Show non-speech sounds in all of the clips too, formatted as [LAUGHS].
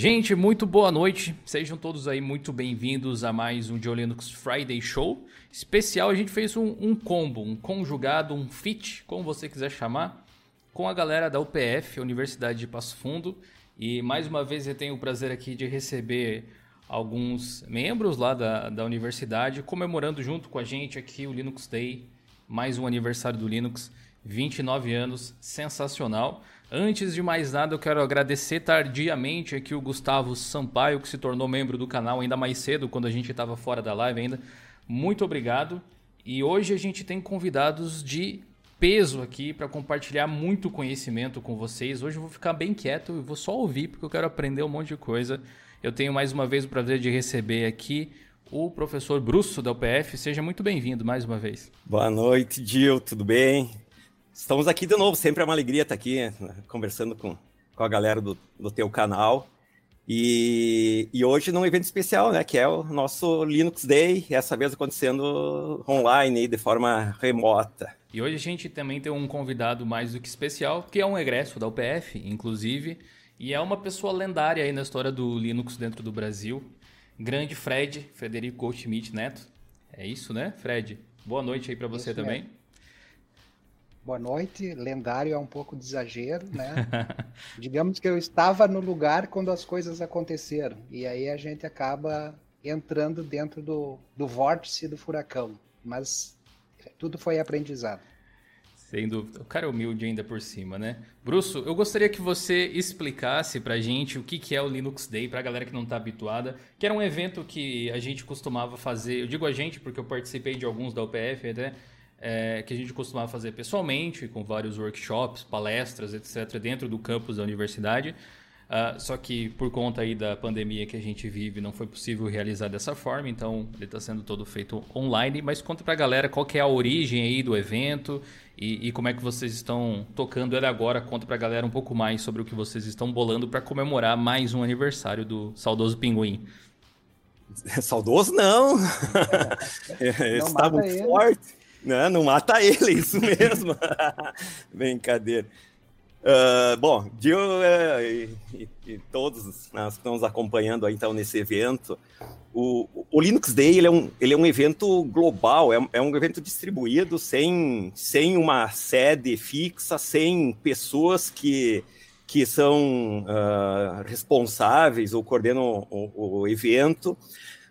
Gente, muito boa noite. Sejam todos aí muito bem-vindos a mais um Joe Linux Friday Show. Especial, a gente fez um, um, combo, um conjugado, um fit, como você quiser chamar, com a galera da UPF, Universidade de Passo Fundo. E mais uma vez eu tenho o prazer aqui de receber alguns membros lá da, da universidade comemorando junto com a gente aqui o Linux Day, mais um aniversário do Linux, 29 anos, sensacional. Antes de mais nada, eu quero agradecer tardiamente aqui o Gustavo Sampaio, que se tornou membro do canal ainda mais cedo, quando a gente estava fora da live ainda. Muito obrigado. E hoje a gente tem convidados de peso aqui para compartilhar muito conhecimento com vocês. Hoje eu vou ficar bem quieto e vou só ouvir porque eu quero aprender um monte de coisa. Eu tenho mais uma vez o prazer de receber aqui o professor Brusso da UPF. Seja muito bem-vindo mais uma vez. Boa noite, Gil, tudo bem? Estamos aqui de novo, sempre é uma alegria estar aqui né, conversando com, com a galera do, do teu canal. E, e, hoje num evento especial, né, que é o nosso Linux Day, essa vez acontecendo online, de forma remota. E hoje a gente também tem um convidado mais do que especial, que é um egresso da UPF, inclusive, e é uma pessoa lendária aí na história do Linux dentro do Brasil. Grande Fred, Frederico Goldschmidt Neto. É isso, né, Fred? Boa noite aí para você isso também. É. Boa noite. Lendário é um pouco de exagero, né? [LAUGHS] Digamos que eu estava no lugar quando as coisas aconteceram. E aí a gente acaba entrando dentro do, do vórtice do furacão. Mas tudo foi aprendizado. Sem dúvida. O cara é humilde ainda por cima, né? Brusso, eu gostaria que você explicasse pra gente o que, que é o Linux Day, pra galera que não tá habituada, que era um evento que a gente costumava fazer, eu digo a gente porque eu participei de alguns da UPF até, é, que a gente costumava fazer pessoalmente, com vários workshops, palestras, etc., dentro do campus da universidade. Uh, só que por conta aí da pandemia que a gente vive, não foi possível realizar dessa forma, então ele está sendo todo feito online. Mas conta para a galera qual que é a origem aí do evento e, e como é que vocês estão tocando ele agora. Conta para a galera um pouco mais sobre o que vocês estão bolando para comemorar mais um aniversário do saudoso Pinguim. [LAUGHS] Saudoso não, [LAUGHS] está muito forte. Não, não mata ele, [LAUGHS] isso mesmo. [LAUGHS] Brincadeira. Uh, bom, Gil uh, e, e, e, todos nós que estamos acompanhando aí, então nesse evento, o, o, Linux Day ele é, um, ele é um evento global, é, é um evento distribuído sem, sem uma sede fixa, sem pessoas que, que são uh, responsáveis ou coordenam o, o, evento,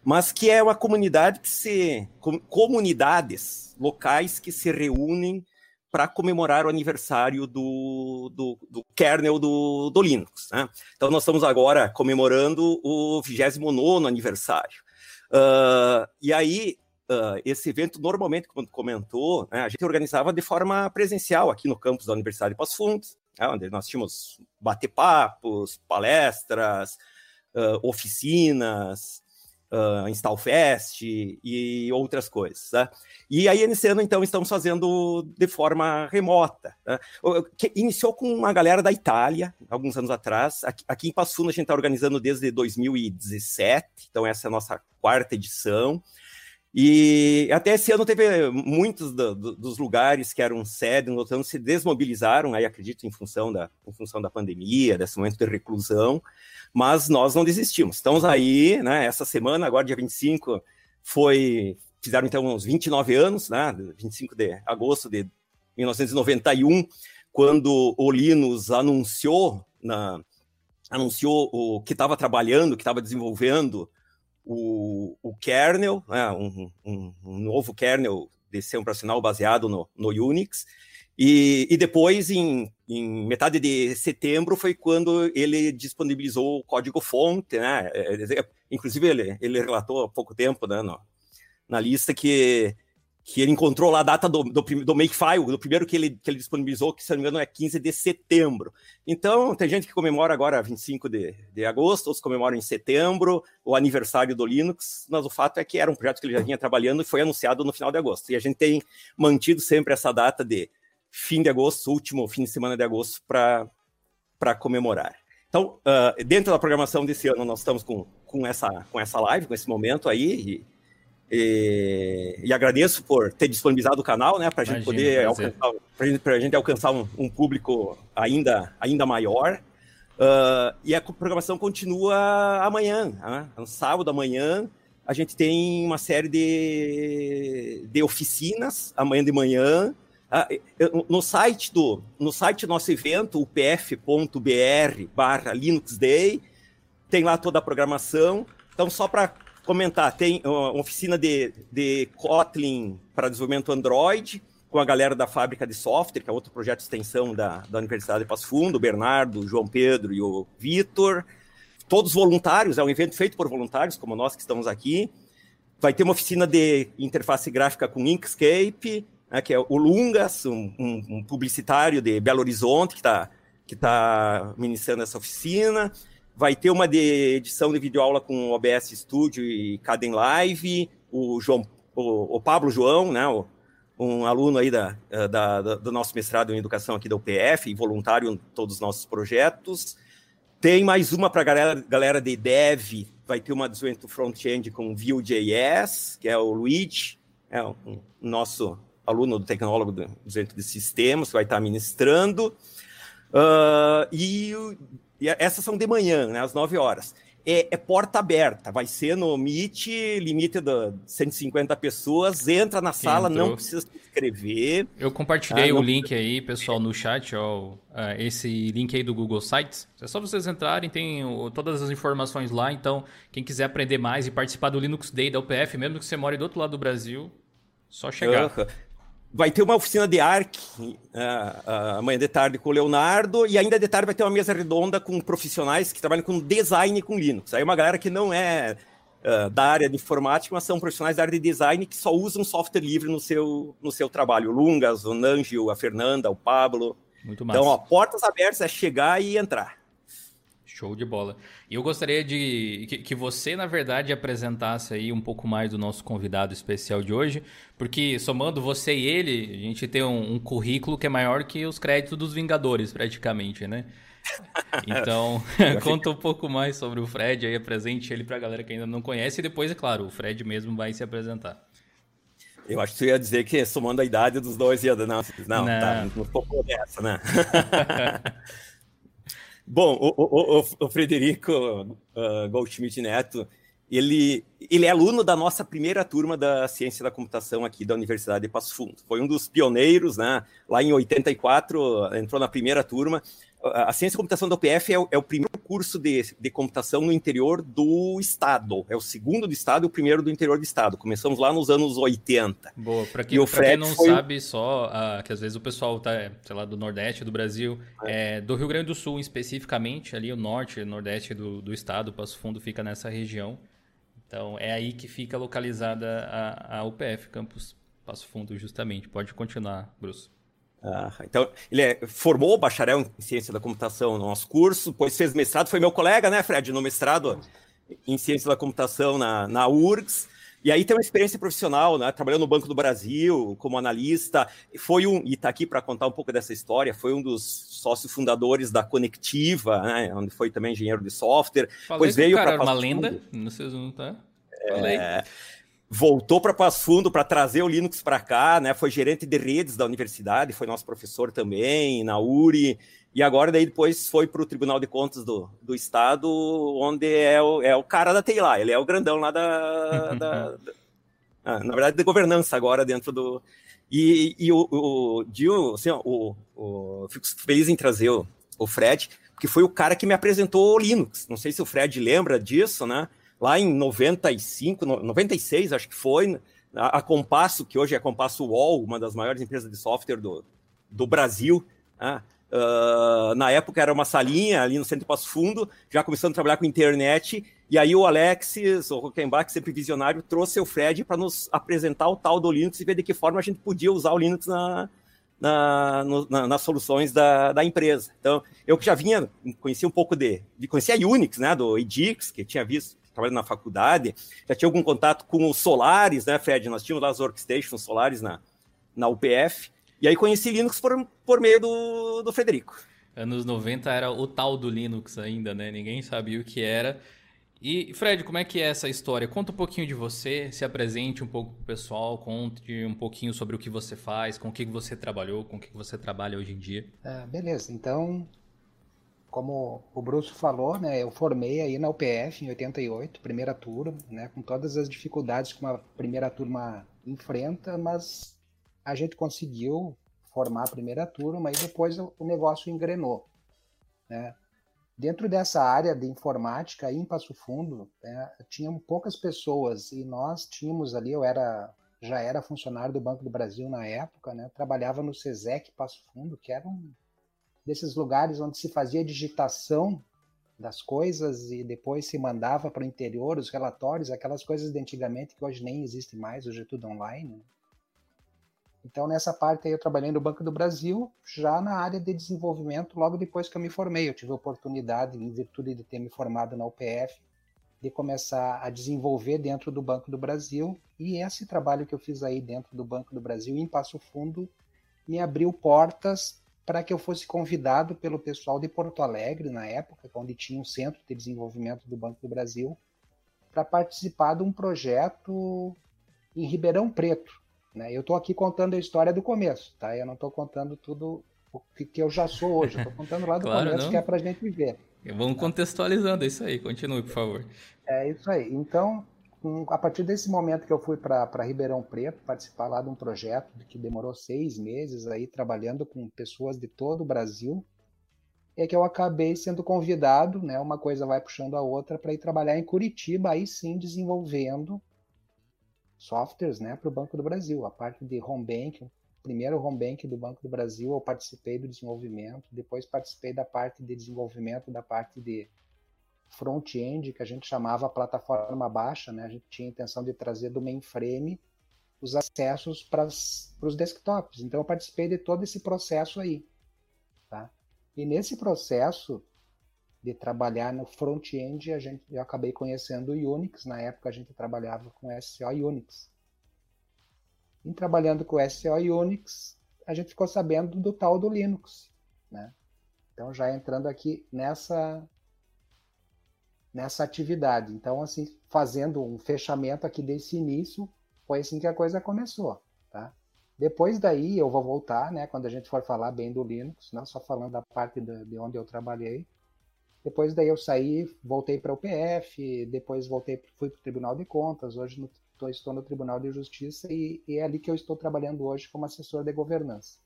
mas que é uma comunidade que se. Com, comunidades locais que se reúnem para comemorar o aniversário do, do, do kernel do, do Linux. Né? Então, nós estamos agora comemorando o 29 aniversário. Uh, e aí, uh, esse evento, normalmente, como comentou, né, a gente organizava de forma presencial aqui no campus da Universidade de Passo né, onde nós tínhamos bate-papos, palestras, uh, oficinas, uh, Installfest e outras coisas. Né? E aí, nesse ano, então, estamos fazendo de forma remota. Né? Iniciou com uma galera da Itália, alguns anos atrás. Aqui, aqui em Passo Fundo, a gente está organizando desde 2017, então essa é a nossa quarta edição. E até esse ano teve muitos do, do, dos lugares que eram sede no ano se desmobilizaram, aí acredito, em função, da, em função da pandemia, desse momento de reclusão mas nós não desistimos. Estamos aí, né? Essa semana, agora dia 25, foi. Fizeram então uns 29 anos, né? 25 de agosto de 1991, quando o Linus anunciou, na, anunciou o que estava trabalhando, que estava desenvolvendo o, o kernel, né? um, um, um novo kernel de sistema operacional baseado no, no Unix, e, e depois, em, em, metade de setembro, foi quando ele disponibilizou o código-fonte, né? É, é, inclusive, ele, ele relatou há pouco tempo, né, no, na lista, que, que ele encontrou lá a data do, do, do Makefile, do primeiro que ele, que ele disponibilizou, que, se não me engano, é 15 de setembro. Então, tem gente que comemora agora 25 de, de agosto, outros comemoram em setembro, o aniversário do Linux, mas o fato é que era um projeto que ele já vinha trabalhando e foi anunciado no final de agosto. E a gente tem mantido sempre essa data de fim de agosto, último fim de semana de agosto, para comemorar. Então, uh, dentro da programação desse ano, nós estamos com, com, essa, com essa live, com esse momento aí, e, e, e agradeço por ter disponibilizado o canal, né, para a gente poder alcançar, pra gente, pra gente alcançar um, um, público ainda, ainda maior. Uh, e a programação continua amanhã, né? no sábado amanhã. A gente tem uma série de, de oficinas amanhã de manhã. Uh, no site do no site do nosso evento, upf.br barra Linux Day, tem lá toda a programação. Então, só para comentar, tem uma oficina de, de Kotlin para desenvolvimento Android, com a galera da Fábrica de Software, que é outro projeto de extensão da, da Universidade de Passo Fundo, o Bernardo, o João Pedro e o Vitor. Todos voluntários, é um evento feito por voluntários, como nós que estamos aqui. Vai ter uma oficina de interface gráfica com Inkscape, né, que é o Lungas, um, um, um publicitário de Belo Horizonte, que está que tá ministrando essa oficina. Vai ter uma de edição de videoaula com OBS Studio e Caden Live, o, João, o, o Pablo João, né, o, um aluno aí da, eh, da, da, do nosso mestrado em educação aqui da UPF, voluntário em todos os nossos projetos. Tem mais uma para a galera, galera de dev, vai ter uma desenvolvimento front-end com Vue.js, que é o Luigi, é um, nosso aluno do tecnólogo do desenvolvimento de sistemas, que vai estar ministrando. Uh, e, e, essas são de manhã, né, às 9 horas é, é, porta aberta, vai ser no Meet, limite de 150 pessoas, entra na sala, não precisa se inscrever. Eu compartilhei ah, o link aí, pessoal, no chat, ó, ah, esse link aí do Google Sites. É só vocês entrarem, tem todas as informações lá, então quem quiser aprender mais e participar do Linux Day da UPF, mesmo que você more do outro lado do Brasil, só chegar. Vai ter uma oficina de ARC uh, uh, amanhã de tarde com o Leonardo, e ainda de tarde vai ter uma mesa redonda com profissionais que trabalham com design com Linux. Aí uma galera que não é uh, da área de informática, mas são profissionais da área de design que só usam software livre no seu, no seu trabalho. O Lungas, o Nangio, a Fernanda, o Pablo. Muito massa. Então, ó, portas abertas é chegar e entrar. Show de bola. E eu gostaria de que, que, você, na verdade, apresentasse aí um pouco mais do nosso convidado especial de hoje, porque somando você e ele, a gente tem um, um currículo que é maior que os créditos dos Vingadores, praticamente, né? [LAUGHS] Então, [LAUGHS] conta um pouco mais sobre o Fred aí, apresente ele para a galera que ainda não conhece, e depois, é claro, o Fred mesmo vai se apresentar. Eu acho que você ia dizer que somando a idade dos dois ia... Não, não, não. tá, não ficou dessa, né? [LAUGHS] Bom, o, o, o, o Frederico uh, Goldschmidt Neto, ele, ele é aluno da nossa primeira turma da Ciência da Computação aqui da Universidade de Passo Fundo. Foi um dos pioneiros, né? Lá em 84, entrou na primeira turma a ciência da computação da UPF é o, é o primeiro curso de, de, computação no interior do estado. É o segundo do estado e o primeiro do interior do estado. Começamos lá nos anos 80. Boa, para quem, quem, não foi... sabe só, uh, que às vezes o pessoal tá, sei lá, do Nordeste do Brasil, é. É, do Rio Grande do Sul especificamente, ali o norte, nordeste do, do estado, Passo Fundo fica nessa região. Então é aí que fica localizada a, a UPF, campus Passo Fundo, justamente. Pode continuar, Bruce. Ah, então, ele é, formou bacharel em ciência da computação no nosso curso, depois fez mestrado, foi meu colega, né, Fred, no mestrado em ciência da computação na, na URGS, e aí tem uma experiência profissional, né, trabalhando no Banco do Brasil como analista, foi um, e está aqui para contar um pouco dessa história, foi um dos sócios fundadores da Conectiva, né, onde foi também engenheiro de software, Falei pois veio para uma lenda, não sei se não tá. Falei. É, voltou para Passo Fundo para trazer o Linux para cá, né? Foi gerente de redes da universidade, foi nosso professor também na URI, e agora daí depois foi para o Tribunal de Contas do, do Estado, onde é o, é o cara da TI lá, ele é o grandão lá da, da, [LAUGHS] da ah, na verdade de governança agora dentro do e, e o, o, assim, o, o, fico feliz em trazer o, o Fred, porque foi o cara que me apresentou o Linux. Não sei se o Fred lembra disso, né? Lá em 95, 96, acho que foi, a, Compasso, que hoje é a Compasso UOL, uma das maiores empresas de software do, do Brasil, uh, na época era uma salinha ali no Centro Passo Fundo, já começando a trabalhar com internet, e aí o Alexis, o Rockenbach, sempre visionário, trouxe o Fred para nos apresentar o tal do Linux e ver de que forma a gente podia usar o Linux na, na, no, na, nas soluções da, da, empresa. Então, eu que já vinha, conhecia um pouco de, de conhecia a Unix, né, do Edix, que tinha visto, trabalhando na faculdade, já tinha algum contato com os Solares, né, Fred? Nós tínhamos lá as workstations Solares na, na UPF. E aí conheci Linux por, por meio do, do Frederico. Anos 90 era o tal do Linux ainda, né? Ninguém sabia o que era. E, Fred, como é que é essa história? Conta um pouquinho de você, se apresente um pouco pro pessoal, conte um pouquinho sobre o que você faz, com o que você trabalhou, com o que você trabalha hoje em dia. Ah, beleza, então como o Bruce falou, né, eu formei aí na UPF em 88, primeira turma, né, com todas as dificuldades que uma primeira turma enfrenta, mas a gente conseguiu formar a primeira turma e depois o negócio engrenou. Né? Dentro dessa área de informática, em Passo Fundo, né, tinham poucas pessoas e nós tínhamos ali, eu era já era funcionário do Banco do Brasil na época, né, trabalhava no SESEC Passo Fundo, que era um desses lugares onde se fazia digitação das coisas e depois se mandava para o interior os relatórios, aquelas coisas de antigamente que hoje nem existem mais, hoje é tudo online. Né? Então, nessa parte aí, eu trabalhei no Banco do Brasil, já na área de desenvolvimento, logo depois que eu me formei. Eu tive a oportunidade, em virtude de ter me formado na UPF, de começar a desenvolver dentro do Banco do Brasil. E esse trabalho que eu fiz aí dentro do Banco do Brasil, em Passo Fundo, me abriu portas para que eu fosse convidado pelo pessoal de Porto Alegre, na época, onde tinha um centro de desenvolvimento do Banco do Brasil, para participar de um projeto em Ribeirão Preto, né? Eu estou aqui contando a história do começo, tá? Eu não estou contando tudo o que, eu já sou hoje. Estou contando lá do [LAUGHS] claro, começo, não. que é para a gente ver. Vamos tá? contextualizando isso aí. Continue, por favor. É isso aí. Então, a partir desse momento que eu fui para Ribeirão Preto participar lá de um projeto que demorou seis meses aí trabalhando com pessoas de todo o Brasil, é que eu acabei sendo convidado, né? Uma coisa vai puxando a outra para ir trabalhar em Curitiba, aí sim desenvolvendo softwares né, para o Banco do Brasil. A parte de home bank, o primeiro home bank do Banco do Brasil, eu participei do desenvolvimento, depois participei da parte de desenvolvimento da parte de front-end, que a gente chamava plataforma baixa, né? A gente tinha a intenção de trazer do mainframe os acessos para os desktops. Então eu participei de todo esse processo aí, tá? E nesse processo de trabalhar no front-end, a gente, eu acabei conhecendo o Unix. Na época a gente trabalhava com SO Unix. Em trabalhando com SO Unix, a gente ficou sabendo do tal do Linux, né? Então já entrando aqui nessa nessa atividade. Então assim, fazendo um fechamento aqui desse início, foi assim que a coisa começou, tá? Depois daí eu vou voltar, né, quando a gente for falar bem do Linux, não só falando da parte de onde eu trabalhei, depois daí eu saí, voltei para o PF, depois voltei, fui para o Tribunal de Contas, hoje no, tô, estou no Tribunal de Justiça e, e, é ali que eu estou trabalhando hoje como assessor de governança.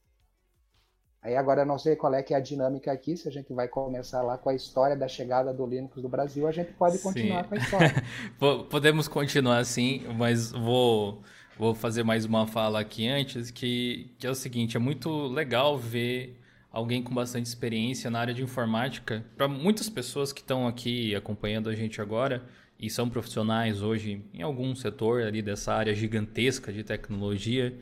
Aí agora eu não sei qual é que é a dinâmica aqui, se a gente vai começar lá com a história da chegada do Linux do Brasil, a gente pode continuar sim. com a história. [LAUGHS] Podemos continuar assim, mas vou, vou fazer mais uma fala aqui antes, que, que é o seguinte, é muito legal ver alguém com bastante experiência na área de informática. Para muitas pessoas que estão aqui acompanhando a gente agora e são profissionais hoje em algum setor ali dessa área gigantesca de tecnologia,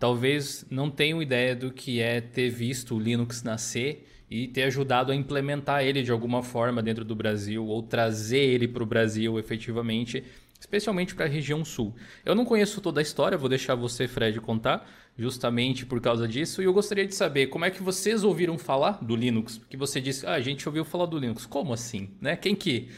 talvez não tenham ideia do que é ter visto o Linux nascer e ter ajudado a implementar ele de alguma forma dentro do Brasil ou trazer ele para o Brasil efetivamente especialmente para a região sul. Eu não conheço toda a história, vou deixar você, Fred, contar, justamente por causa disso, e eu gostaria de saber como é que vocês ouviram falar do Linux, porque você disse, ah, a gente ouviu falar do Linux. Como assim? Né? Quem que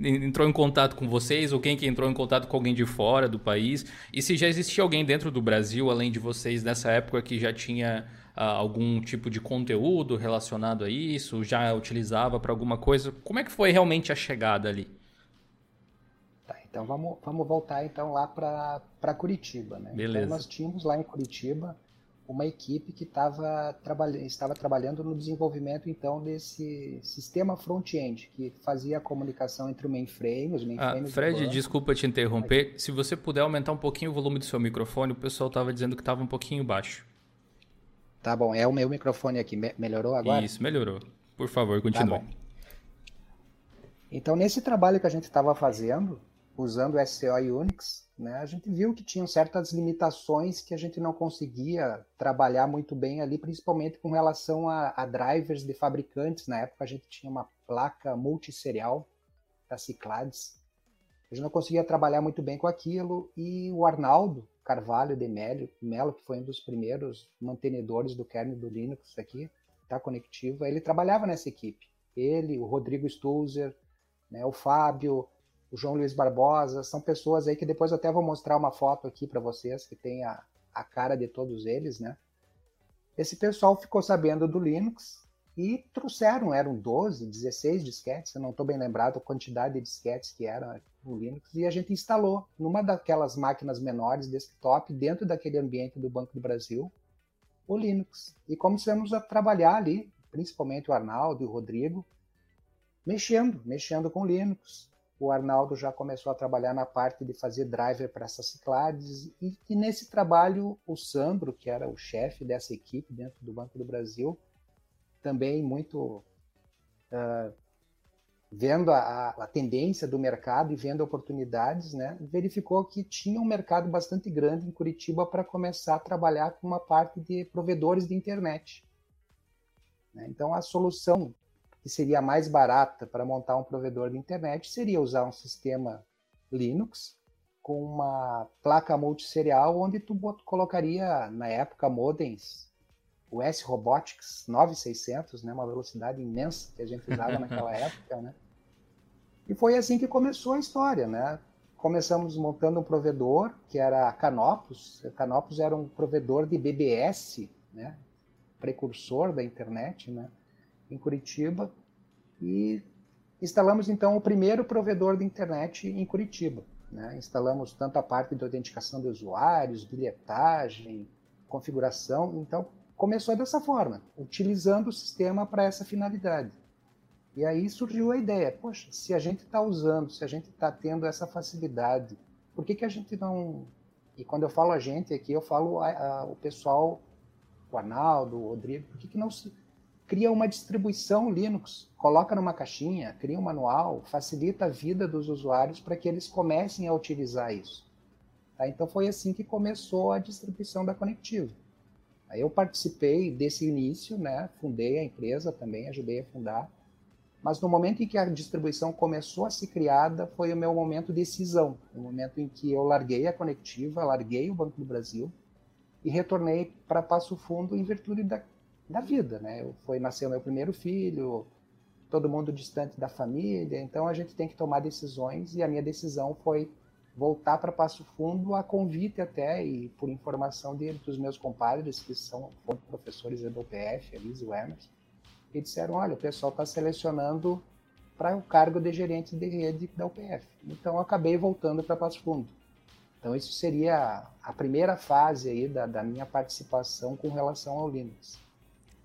entrou em contato com vocês ou quem que entrou em contato com alguém de fora do país? E se já existia alguém dentro do Brasil, além de vocês, nessa época que já tinha ah, algum tipo de conteúdo relacionado a isso, já utilizava para alguma coisa? Como é que foi realmente a chegada ali? Então vamos, vamos voltar então lá para Curitiba. Né? Beleza. Então nós tínhamos lá em Curitiba uma equipe que tava, trabalha, estava trabalhando no desenvolvimento então desse sistema front-end que fazia a comunicação entre o mainframe, os ah, mainframes. Ah, Fred, desculpa te interromper. Se você puder aumentar um pouquinho o volume do seu microfone, o pessoal estava dizendo que estava um pouquinho baixo. Tá bom, é o meu microfone aqui. melhorou agora? Isso, melhorou. Por favor, continue. Tá então, nesse trabalho que a gente estava fazendo, usando SCO e Unix, né, a gente viu que tinham certas limitações que a gente não conseguia trabalhar muito bem ali, principalmente com relação a, a drivers de fabricantes. Na época a gente tinha uma placa multisserial da Cyclades. A gente não conseguia trabalhar muito bem com aquilo e o Arnaldo Carvalho de Melo, Melo que foi um dos primeiros mantenedores do kernel do Linux aqui, da Conectiva, ele trabalhava nessa equipe. Ele, o Rodrigo Stulzer, né, o Fábio, o João Luiz Barbosa, são pessoas aí que depois até vou mostrar uma foto aqui para vocês que tem a, a cara de todos eles, né? Esse pessoal ficou sabendo do Linux E trouxeram, eram 12, 16 disquetes, eu não estou bem lembrado a quantidade de disquetes que era o Linux, e a gente instalou numa daquelas máquinas menores, desktop, dentro daquele ambiente do Banco do Brasil, o Linux. E começamos a trabalhar ali, principalmente o Arnaldo e o Rodrigo, mexendo, mexendo com Linux. O Arnaldo já começou a trabalhar na parte de fazer driver para essas Cyclades, e, e nesse trabalho o Sandro, que era o chefe dessa equipe dentro do Banco do Brasil, também muito uh, vendo a, a, tendência do mercado e vendo oportunidades, né, verificou que tinha um mercado bastante grande em Curitiba para começar a trabalhar com uma parte de provedores de internet. Né. Então, a solução que seria mais barata para montar um provedor de internet seria usar um sistema Linux com uma placa multisserial onde tu colocaria, na época, modems o S Robotics 9600, né, uma velocidade imensa que a gente usava [LAUGHS] naquela época, né? E foi assim que começou a história, né? Começamos montando um provedor que era a Canopus. A Canopus era um provedor de BBS, né? Precursor da internet, né? Em Curitiba e instalamos então o primeiro provedor de internet em Curitiba. Né? Instalamos tanto a parte de autenticação de usuários, bilhetagem, configuração. Então começou dessa forma, utilizando o sistema para essa finalidade. E aí surgiu a ideia, poxa, se a gente está usando, se a gente está tendo essa facilidade, por que, que a gente não... E quando eu falo a gente aqui, eu falo a, a, o pessoal, o Arnaldo, o Rodrigo, por que, que não se cria uma distribuição Linux, coloca numa caixinha, cria um manual, facilita a vida dos usuários para que eles comecem a utilizar isso. Tá? Então foi assim que começou a distribuição da Conectiva. Aí eu participei desse início, né? Fundei a empresa também, ajudei a fundar. Mas no momento em que a distribuição começou a ser criada, foi o meu momento de decisão, o momento em que eu larguei a Conectiva, larguei o Banco do Brasil e retornei para Passo Fundo em virtude da, da vida, né? Foi nasceu meu primeiro filho, todo mundo distante da família, então a gente tem que tomar decisões e a minha decisão foi voltar para Passo Fundo a convite até e por informação de, dos meus compadres que são professores da UPF, a Liz e o Emerson, e disseram, olha, o pessoal está selecionando para o cargo de gerente de rede da UPF. Então eu acabei voltando para Passo Fundo. Então isso seria a primeira fase aí da, da minha participação com relação ao Linux.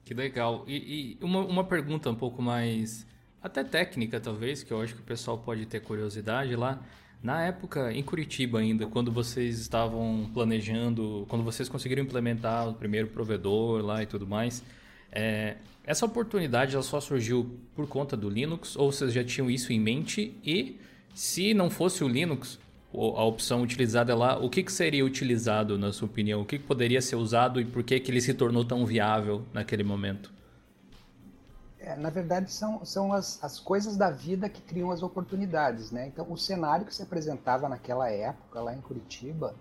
Que legal. E, e uma, uma pergunta um pouco mais até técnica, talvez, que eu acho que o pessoal pode ter curiosidade lá. Na época, em Curitiba ainda, quando vocês estavam planejando, quando vocês conseguiram implementar o primeiro provedor lá e tudo mais, é, essa oportunidade ela só surgiu por conta do Linux ou vocês já tinham isso em mente? E se não fosse o Linux, a opção utilizada lá, o que, que seria utilizado na sua opinião? O que, que poderia ser usado e por que, que ele se tornou tão viável naquele momento? É, na verdade, são, são as, as coisas da vida que criam as oportunidades, né? Então, o cenário que se apresentava naquela época, lá em Curitiba,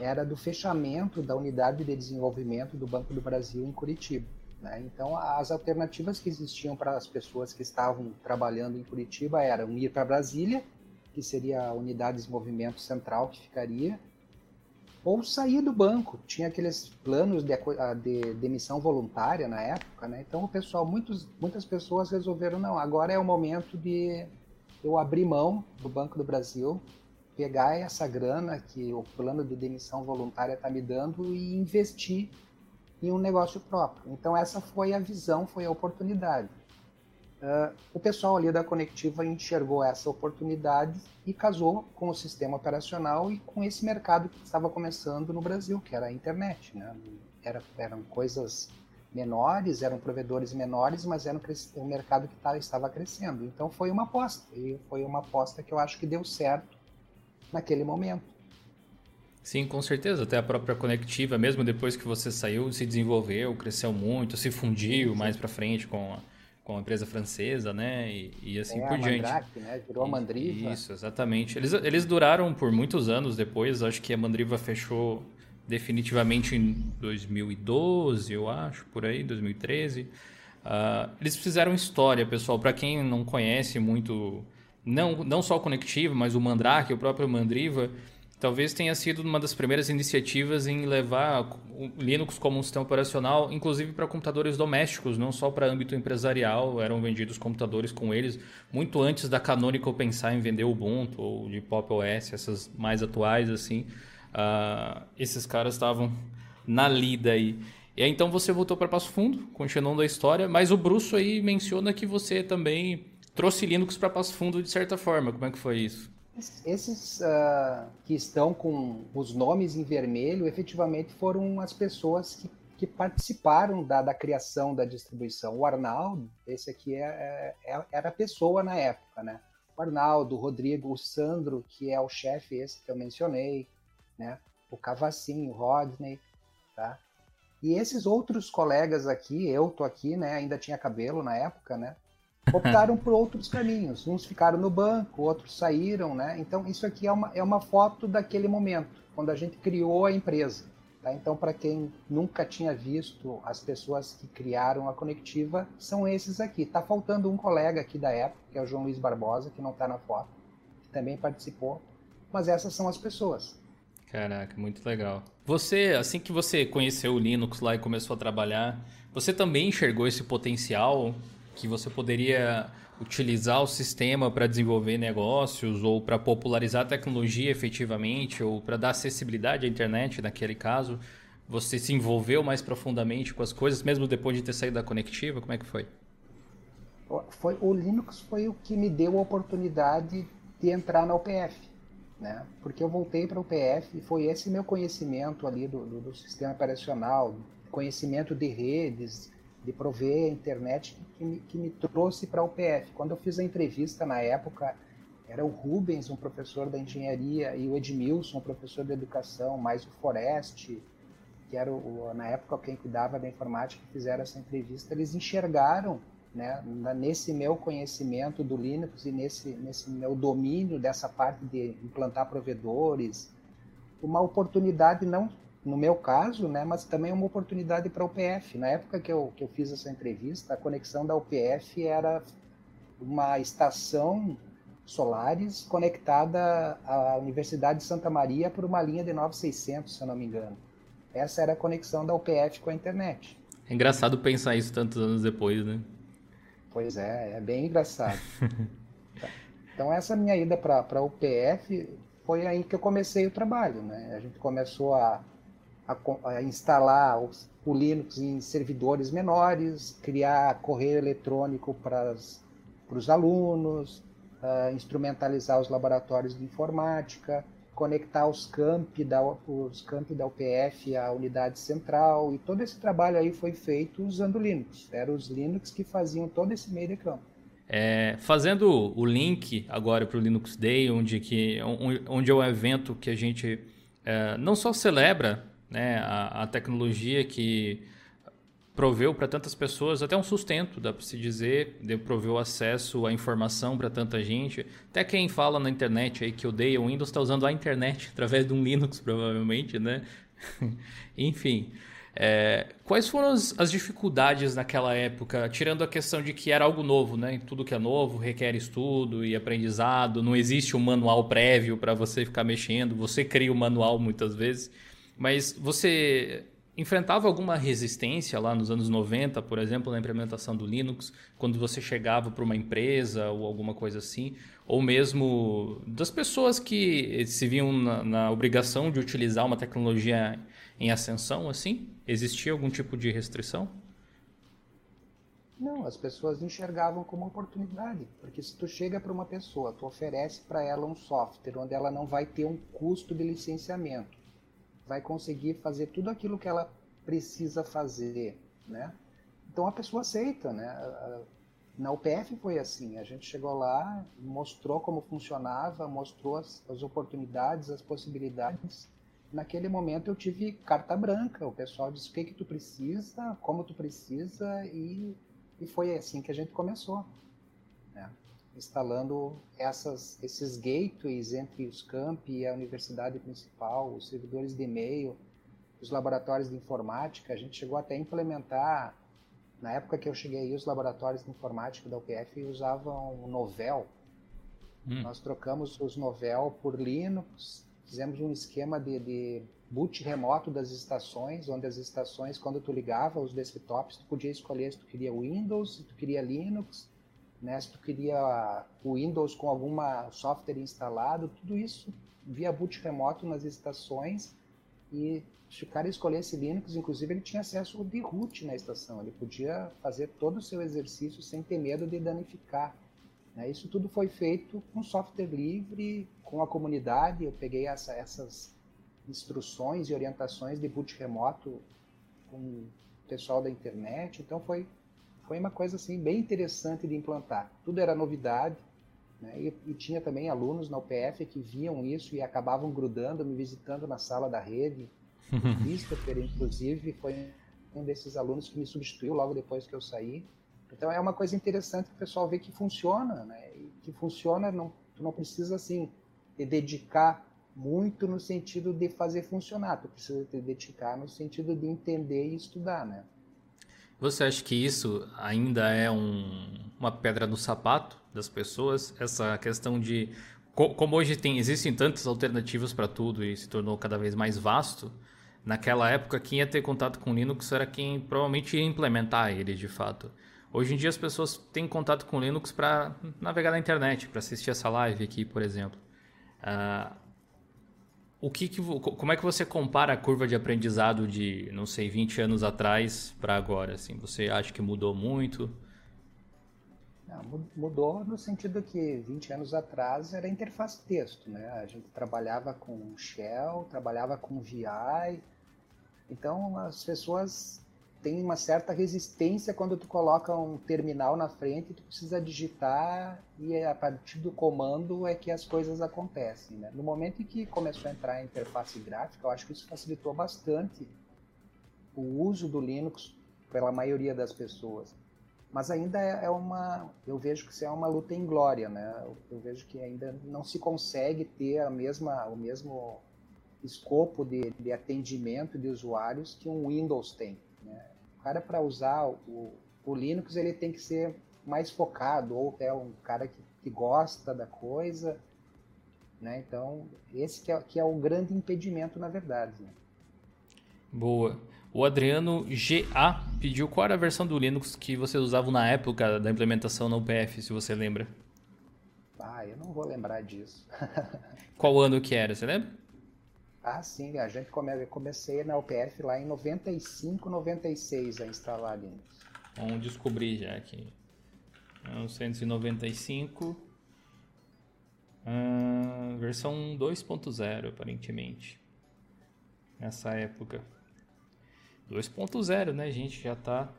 era do fechamento da unidade de desenvolvimento do Banco do Brasil em Curitiba. Né? Então, as alternativas que existiam para as pessoas que estavam trabalhando em Curitiba eram ir para Brasília, que seria a unidade de desenvolvimento central que ficaria, ou sair do banco. Tinha aqueles planos de, de demissão voluntária na época, né? Então o pessoal, muitos, muitas pessoas resolveram não, agora é o momento de eu abrir mão do Banco do Brasil, pegar essa grana que o plano de demissão voluntária está me dando e investir em um negócio próprio. Então essa foi a visão, foi a oportunidade. Uh, o pessoal ali da Conectiva enxergou essa oportunidade e casou com o sistema operacional e com esse mercado que estava começando no Brasil, que era a internet. Né? Era, eram coisas menores, eram provedores menores, mas era um, mercado que tá, estava crescendo. Então foi uma aposta, e foi uma aposta que eu acho que deu certo naquele momento. Sim, com certeza. Até a própria Conectiva, mesmo depois que você saiu, se desenvolveu, cresceu muito, se fundiu mais para frente com a com a empresa francesa, né? E, e assim é, por diante. Mandrake, né? Virou a Mandriva. Isso, exatamente. Eles, eles duraram por muitos anos depois. Acho que a Mandriva fechou definitivamente em 2012, eu acho, por aí, 2013. Uh, ah, eles fizeram história, pessoal. Para quem não conhece muito, não, não só o Conectivo, mas o Mandrake, o próprio Mandriva, talvez tenha sido uma das primeiras iniciativas em levar o Linux como um sistema operacional, inclusive para computadores domésticos, não só para âmbito empresarial, eram vendidos computadores com eles, muito antes da Canonical pensar em vender o Ubuntu ou de Pop OS, essas mais atuais, assim. Uh, esses caras estavam na lida aí. E aí, então você voltou para Passo Fundo, continuando a história, mas o Brusso aí menciona que você também trouxe Linux para Passo Fundo de certa forma. Como é que foi isso? Esses uh, que estão com os nomes em vermelho, efetivamente foram as pessoas que, que participaram da, da, criação da distribuição. O Arnaldo, esse aqui é, é, é, era a pessoa na época, né? O Arnaldo, o Rodrigo, o Sandro, que é o chefe esse que eu mencionei, né? O Cavacinho, o Rodney, tá? E esses outros colegas aqui, eu tô aqui, né? Ainda tinha cabelo na época, né? Optaram por outros caminhos. Uns ficaram no banco, outros saíram, né? Então, isso aqui é uma, é uma foto daquele momento, quando a gente criou a empresa. Tá? Então, para quem nunca tinha visto as pessoas que criaram a Conectiva, são esses aqui. Tá faltando um colega aqui da época, que é o João Luiz Barbosa, que não está na foto, que também participou. Mas essas são as pessoas. Caraca, muito legal. Você, assim que você conheceu o Linux lá e começou a trabalhar, você também enxergou esse potencial que você poderia utilizar o sistema para desenvolver negócios ou para popularizar a tecnologia efetivamente ou para dar acessibilidade à internet naquele caso? Você se envolveu mais profundamente com as coisas, mesmo depois de ter saído da conectiva? Como é que foi? foi o Linux foi o que me deu a oportunidade de entrar na UPF. Né? Porque eu voltei para o UPF e foi esse meu conhecimento ali do, do, do sistema operacional, conhecimento de redes, de prover a internet que me, que me trouxe para o PF. Quando eu fiz a entrevista na época, era o Rubens, um professor da engenharia, e o Edmilson, um professor de educação, mais o Forest, que era o, na época quem cuidava da informática, que fizeram essa entrevista, eles enxergaram né, nesse meu conhecimento do Linux e nesse, nesse meu domínio dessa parte de implantar provedores, uma oportunidade não no meu caso, né, mas também uma oportunidade para a UPF. Na época que eu, que eu fiz essa entrevista, a conexão da UPF era uma estação Solares conectada à Universidade de Santa Maria por uma linha de 9600, se eu não me engano. Essa era a conexão da UPF com a internet. É engraçado pensar isso tantos anos depois, né? Pois é, é bem engraçado. [LAUGHS] então essa minha ida para a UPF foi aí que eu comecei o trabalho, né? A gente começou a a, a instalar os, o Linux em servidores menores, criar correio eletrônico para os alunos, uh, instrumentalizar os laboratórios de informática, conectar os campi da, os campi da UPF à unidade central, e todo esse trabalho aí foi feito usando Linux. Eram os Linux que faziam todo esse meio de campo. É, fazendo o link agora para o Linux Day, onde, que, onde é um evento que a gente é, não só celebra né, a, a tecnologia que proveu para tantas pessoas até um sustento, dá para se dizer, proveu acesso à informação para tanta gente. Até quem fala na internet aí que odeia o Windows está usando a internet [LAUGHS] através de um Linux, provavelmente, né? [LAUGHS] Enfim, é, quais foram as, as, dificuldades naquela época, tirando a questão de que era algo novo, né? Tudo que é novo requer estudo e aprendizado, não existe um manual prévio para você ficar mexendo, você cria o manual muitas vezes. Mas você enfrentava alguma resistência lá nos anos 90, por exemplo, na implementação do Linux, quando você chegava para uma empresa ou alguma coisa assim? Ou mesmo das pessoas que se viam na, na obrigação de utilizar uma tecnologia em ascensão, assim? Existia algum tipo de restrição? Não, as pessoas enxergavam como oportunidade, porque se tu chega para uma pessoa, tu oferece para ela um software onde ela não vai ter um custo de licenciamento, vai conseguir fazer tudo aquilo que ela precisa fazer, né? Então a pessoa aceita, né? Na UPF foi assim, a gente chegou lá, mostrou como funcionava, mostrou as, as oportunidades, as possibilidades. Naquele momento eu tive carta branca, o pessoal disse o que que tu precisa, como tu precisa e, e foi assim que a gente começou. Instalando essas, esses gateways entre os campi e a universidade principal, os servidores de e-mail, os laboratórios de informática. A gente chegou até a implementar, na época que eu cheguei aí, os laboratórios de informática da UPF usavam Novel. Hum. Nós trocamos os Novel por Linux, fizemos um esquema de, de boot remoto das estações, onde as estações, quando tu ligava os desktops, tu podia escolher se tu queria Windows, se tu queria Linux, né, se tu queria o Windows com alguma software instalado, tudo isso via boot remoto nas estações e se o cara escolhesse Linux, inclusive ele tinha acesso de root na estação, ele podia fazer todo o seu exercício sem ter medo de danificar. Né? Isso tudo foi feito com software livre, com a comunidade, eu peguei essa, essas instruções e orientações de boot remoto com o pessoal da internet, então foi, foi uma coisa assim bem interessante de implantar. Tudo era novidade, né? e, e tinha também alunos na UPF que viam isso e acabavam grudando, me visitando na sala da rede, [LAUGHS] Christopher, inclusive, foi um desses alunos que me substituiu logo depois que eu saí. Então é uma coisa interessante que o pessoal vê que funciona, né? E que funciona, não, tu não precisa assim te dedicar muito no sentido de fazer funcionar, tu precisa te dedicar no sentido de entender e estudar, né? Você acha que isso ainda é um, uma pedra no sapato das pessoas? Essa questão de como hoje tem existem tantas alternativas para tudo e se tornou cada vez mais vasto, naquela época quem ia ter contato com Linux era quem provavelmente ia implementar ele de fato. Hoje em dia as pessoas têm contato com Linux para navegar na internet, para assistir essa live aqui, por exemplo. Uh, o que, que como é que você compara a curva de aprendizado de, não sei, 20 anos atrás para agora? Assim, você acha que mudou muito? Não, mudou no sentido que 20 anos atrás era interface texto, né? A gente trabalhava com Shell, trabalhava com VI, então as pessoas têm uma certa resistência quando tu coloca um terminal na frente, tu precisa digitar e é a partir do comando é que as coisas acontecem. Né? No momento em que começou a entrar a interface gráfica, eu acho que isso facilitou bastante o uso do Linux pela maioria das pessoas. Mas ainda é, é uma, eu vejo que isso é uma luta em glória, né? Eu vejo que ainda não se consegue ter a mesma, o mesmo escopo de, de atendimento de usuários que um Windows tem. Né? O cara para usar o, o, Linux ele tem que ser mais focado ou é um cara que, que gosta da coisa, né? Então esse que é, que é o grande impedimento na verdade. Né? Boa. O Adriano GA pediu qual era a versão do Linux que vocês usavam na época da implementação no UPF, se você lembra. Ah, eu não vou lembrar disso. [LAUGHS] qual ano que era, você lembra? Ah, sim, a gente come... comecei na UPF lá em 95, 96 a instalar Linux. Vamos descobrir já aqui. 1995. Hum, versão 2.0, aparentemente. Nessa época. 2.0, né, gente? Já tá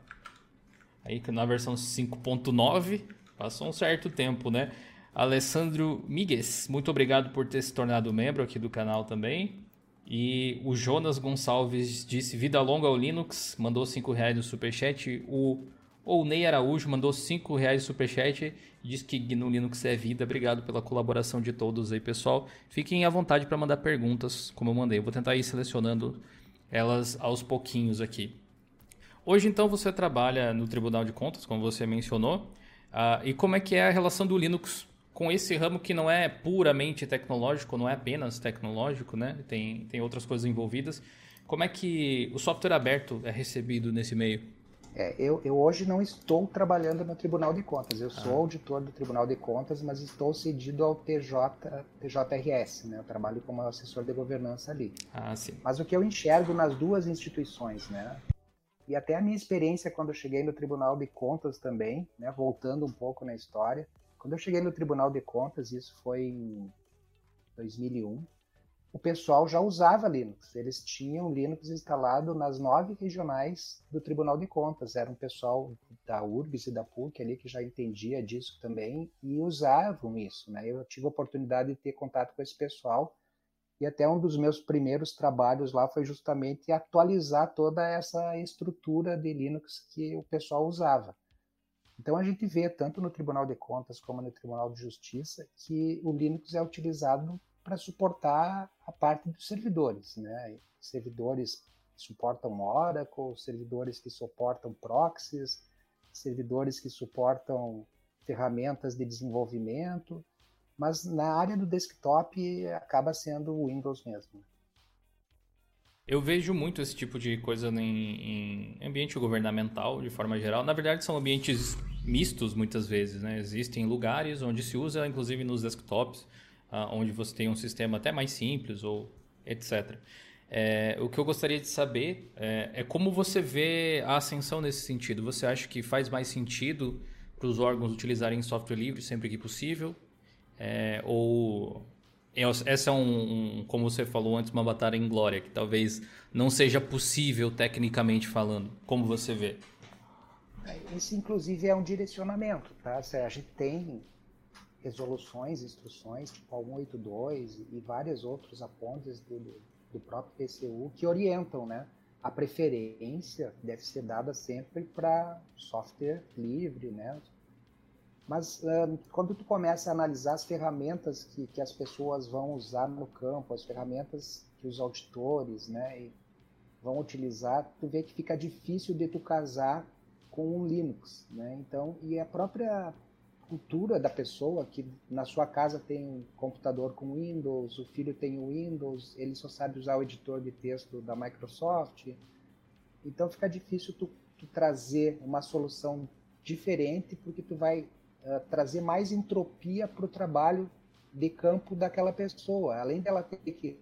aí na versão 5.9. Passou um certo tempo, né? Alessandro Migues, muito obrigado por ter se tornado membro aqui do canal também. E o Jonas Gonçalves disse vida longa ao Linux, mandou 5 reais no superchat. O Ney Araújo mandou 5 reais no superchat e disse que no Linux é vida. Obrigado pela colaboração de todos aí, pessoal. Fiquem à vontade para mandar perguntas, como eu mandei. Vou tentar ir selecionando elas aos pouquinhos aqui. Hoje, então, você trabalha no Tribunal de Contas, como você mencionou. Uh, e como é que é a relação do Linux com esse ramo que não é puramente tecnológico, não é apenas tecnológico, né? Tem, tem outras coisas envolvidas. Como é que o software aberto é recebido nesse meio? É, eu, eu hoje não estou trabalhando no Tribunal de Contas. Eu sou ah. auditor do Tribunal de Contas, mas estou cedido ao TJ, TJRS, né? Eu trabalho como assessor de governança ali. Ah, sim. Mas o que eu enxergo nas duas instituições, né? E até a minha experiência quando eu cheguei no Tribunal de Contas também, né? Voltando um pouco na história, quando eu cheguei no Tribunal de Contas, isso foi em 2001, o pessoal já usava Linux. Eles tinham Linux instalado nas nove regionais do Tribunal de Contas. Era um pessoal da URGS e da PUC ali que já entendia disso também e usavam isso. Né? Eu tive a oportunidade de ter contato com esse pessoal e até um dos meus primeiros trabalhos lá foi justamente atualizar toda essa estrutura de Linux que o pessoal usava. Então a gente vê tanto no Tribunal de Contas como no Tribunal de Justiça que o Linux é utilizado para suportar a parte dos servidores, né? Servidores que suportam Oracle, servidores que suportam proxies, servidores que suportam ferramentas de desenvolvimento. Mas na área do desktop acaba sendo o Windows mesmo. Eu vejo muito esse tipo de coisa em, em, ambiente governamental, de forma geral. Na verdade, são ambientes mistos muitas vezes. Né? Existem lugares onde se usa, inclusive nos desktops, uh, onde você tem um sistema até mais simples ou etc. É, o que eu gostaria de saber é, é, como você vê a ascensão nesse sentido. Você acha que faz mais sentido para os órgãos utilizarem software livre sempre que possível? É, ou essa é um, um, como você falou antes, uma batalha em glória, que talvez não seja possível tecnicamente falando. Como você vê? Isso, inclusive, é um direcionamento, tá? A gente tem resoluções, instruções, tipo a 182 e vários outros apontes do, do próprio PCU que orientam, né? A preferência deve ser dada sempre para software livre, né? Mas quando tu começa a analisar as ferramentas que, que as pessoas vão usar no campo, as ferramentas que os auditores, né, vão utilizar, tu vê que fica difícil de tu casar com o Linux, né? Então, e a própria cultura da pessoa que na sua casa tem um computador com Windows, o filho tem o Windows, ele só sabe usar o editor de texto da Microsoft. Então fica difícil tu, tu trazer uma solução diferente porque tu vai uh, trazer mais entropia para o trabalho de campo daquela pessoa. Além dela ter que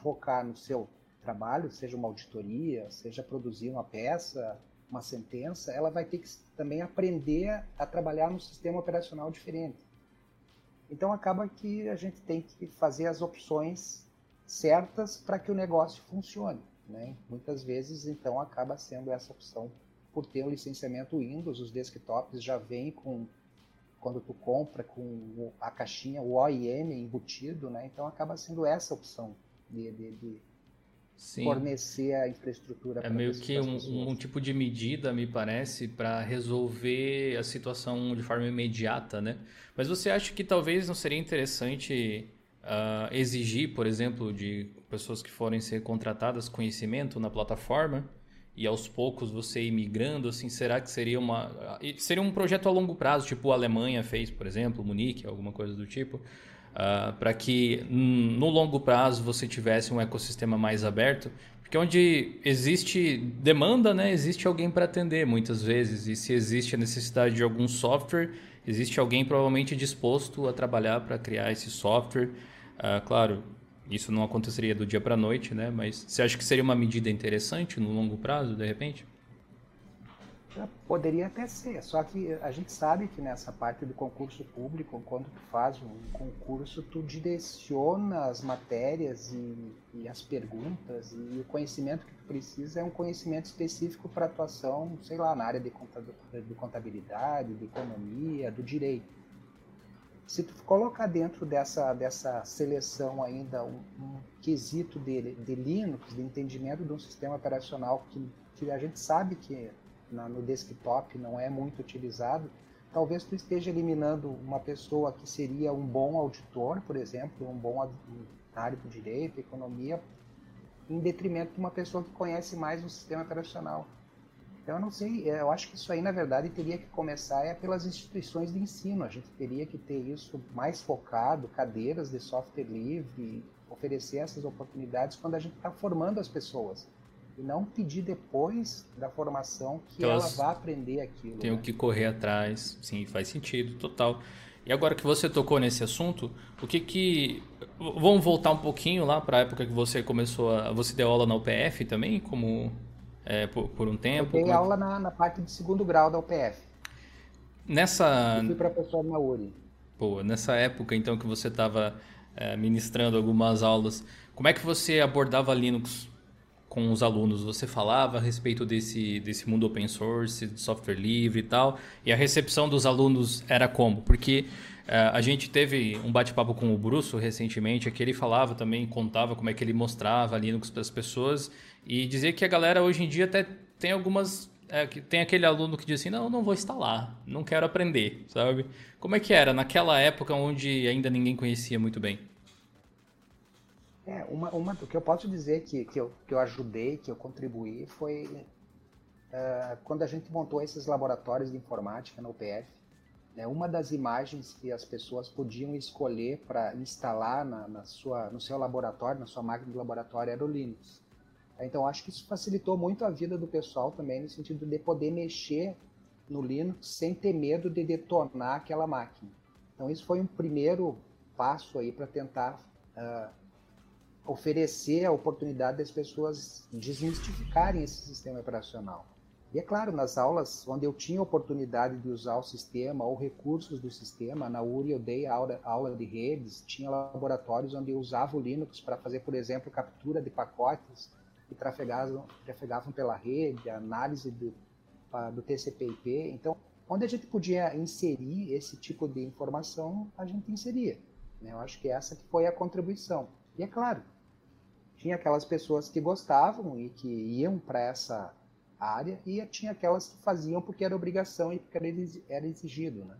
focar no seu trabalho, seja uma auditoria, seja produzir uma peça, uma sentença, ela vai ter que também aprender a trabalhar num sistema operacional diferente. Então acaba que a gente tem que fazer as opções certas para que o negócio funcione. Né? Muitas vezes, então, acaba sendo essa opção por ter o licenciamento Windows, os desktops já vêm com quando tu compra com a caixinha, o OIM embutido, né? Então acaba sendo essa opção de, de, de Sim. fornecer a infraestrutura. É meio que um, um, tipo de medida, me parece, para resolver a situação de forma imediata, né? Mas você acha que talvez não seria interessante uh, exigir, por exemplo, de pessoas que forem ser contratadas conhecimento na plataforma e aos poucos você ir migrando, assim, será que seria uma seria um projeto a longo prazo, tipo a Alemanha fez, por exemplo, Munique, alguma coisa do tipo? Uh, ah, para que no longo prazo você tivesse um ecossistema mais aberto, porque onde existe demanda, né, existe alguém para atender muitas vezes, e se existe a necessidade de algum software, existe alguém provavelmente disposto a trabalhar para criar esse software. Uh, claro, isso não aconteceria do dia para a noite, né? Mas você acha que seria uma medida interessante no longo prazo, de repente? Poderia até ser, só que a gente sabe que nessa parte do concurso público, quando tu faz um concurso, tu direciona as matérias e, e as perguntas e o conhecimento que tu precisa é um conhecimento específico para atuação, sei lá, na área de contabilidade, de economia, do direito. Se tu colocar dentro dessa, dessa seleção ainda um, um quesito de, de Linux, de entendimento de um sistema operacional que, que a gente sabe que na, no desktop não é muito utilizado, talvez tu esteja eliminando uma pessoa que seria um bom auditor, por exemplo, um bom área do direito, economia, em detrimento de uma pessoa que conhece mais o sistema operacional. Então, eu não sei, é, eu acho que isso aí, na verdade, teria que começar é pelas instituições de ensino. A gente teria que ter isso mais focado, cadeiras de software livre, oferecer essas oportunidades quando a gente está formando as pessoas e não pedir depois da formação que então, ela vá aprender aquilo. Tenho né? que correr atrás, sim, faz sentido, total. E agora que você tocou nesse assunto, o que que vamos voltar um pouquinho lá para a época que você começou a você deu aula na UPF também, como é, por, por, um tempo? Eu dei aula na, na, parte de segundo grau da UPF. Nessa. Eu fui professor na URI. Pô, nessa época então que você estava é, ministrando algumas aulas, como é que você abordava Linux com os alunos, você falava a respeito desse, desse mundo open source, de software livre e tal, e a recepção dos alunos era como? Porque uh, a gente teve um bate-papo com o Brusso recentemente, que ele falava também, contava como é que ele mostrava Linux para as pessoas, e dizia que a galera hoje em dia até tem algumas é, tem aquele aluno que diz assim, não, não vou instalar, não quero aprender, sabe? Como é que era naquela época onde ainda ninguém conhecia muito bem? É, uma, uma, o que eu posso dizer que, que, eu, que eu ajudei, que eu contribuí, foi uh, quando a gente montou esses laboratórios de informática na UPF. né, uma das imagens que as pessoas podiam escolher para instalar na, na, sua, no seu laboratório, na sua máquina de laboratório, era o Linux. Então, acho que isso facilitou muito a vida do pessoal também, no sentido de poder mexer no Linux sem ter medo de detonar aquela máquina. Então, isso foi um primeiro passo aí para tentar uh, oferecer a oportunidade das pessoas desmistificarem esse sistema operacional. E é claro, nas aulas onde eu tinha oportunidade de usar o sistema ou recursos do sistema, na URI eu dei aula, aula de redes, tinha laboratórios onde eu usava o Linux para fazer, por exemplo, captura de pacotes que trafegavam, trafegavam pela rede, análise do, do TCP/IP. Então, onde a gente podia inserir esse tipo de informação, a gente inseria. Né? Eu acho que essa que foi a contribuição. E é claro, tinha aquelas pessoas que gostavam e que iam para essa área e tinha aquelas que faziam porque era obrigação e porque era exigido, né?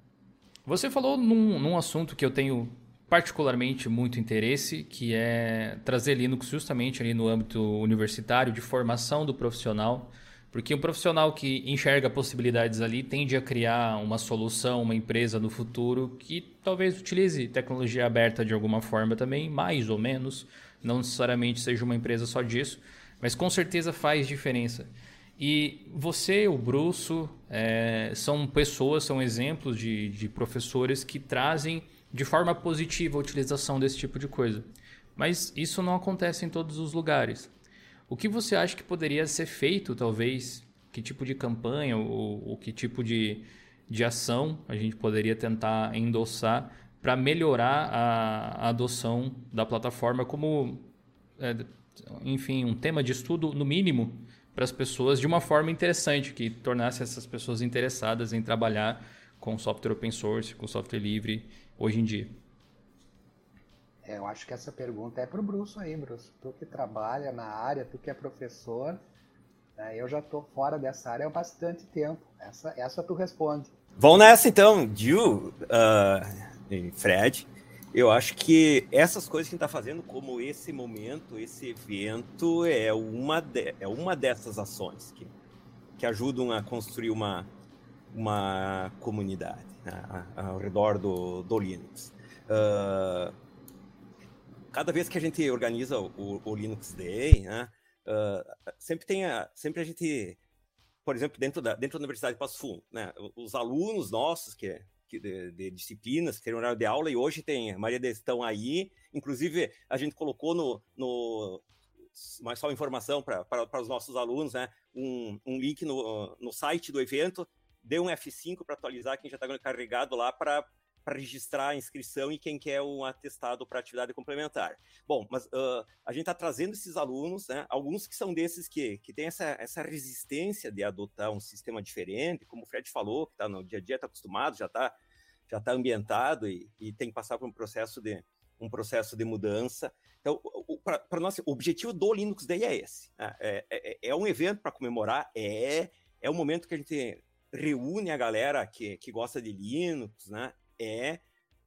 Você falou num, num assunto que eu tenho particularmente muito interesse, que é trazer Linux justamente ali no âmbito universitário, de formação do profissional, porque um profissional que enxerga possibilidades ali tende a criar uma solução, uma empresa no futuro que talvez utilize tecnologia aberta de alguma forma também, mais ou menos, não necessariamente seja uma empresa só disso, mas com certeza faz diferença. E você, o Bruço, é, são pessoas, são exemplos de, de professores que trazem de forma positiva a utilização desse tipo de coisa. Mas isso não acontece em todos os lugares. O que você acha que poderia ser feito, talvez? Que tipo de campanha ou, ou que tipo de, de ação a gente poderia tentar endossar para melhorar a, a, adoção da plataforma como, é, enfim, um tema de estudo, no mínimo, para as pessoas de uma forma interessante, que tornasse essas pessoas interessadas em trabalhar com software open source, com software livre hoje em dia? É, eu acho que essa pergunta é para o Bruce aí, Bruce. Tu que trabalha na área, tu que é professor, né, eu já estou fora dessa área há bastante tempo. Essa, essa tu responde. Vamos nessa então, Gil uh, Fred eu acho que essas coisas que a gente está fazendo, como esse momento, esse evento, é uma, de, é uma dessas ações que, que ajudam a construir uma, uma comunidade né, ao redor do, do Linux. Uh, cada vez que a gente organiza o, o Linux Day, né, uh, sempre tem a, sempre a gente, por exemplo, dentro da, dentro da Universidade de Passo Fundo, né, os alunos nossos que de, de, disciplinas, que tem horário de aula, e hoje tem, a maioria deles estão aí, inclusive a gente colocou no, no mais só informação para os nossos alunos, né, um, um link no, no site do evento, dê um F5 para atualizar quem já está carregado lá para para registrar a inscrição e quem quer um atestado para atividade complementar. Bom, mas uh, a gente está trazendo esses alunos, né, alguns que são desses que, que têm essa, essa resistência de adotar um sistema diferente, como o Fred falou, que está no dia a dia, está acostumado, já está já tá ambientado e, e, tem que passar por um processo de, um processo de mudança. Então, para nós, o objetivo do Linux Day é esse. Né? É, é, é um evento para comemorar, é, é um momento que a gente reúne a galera que, que gosta de Linux, né? É,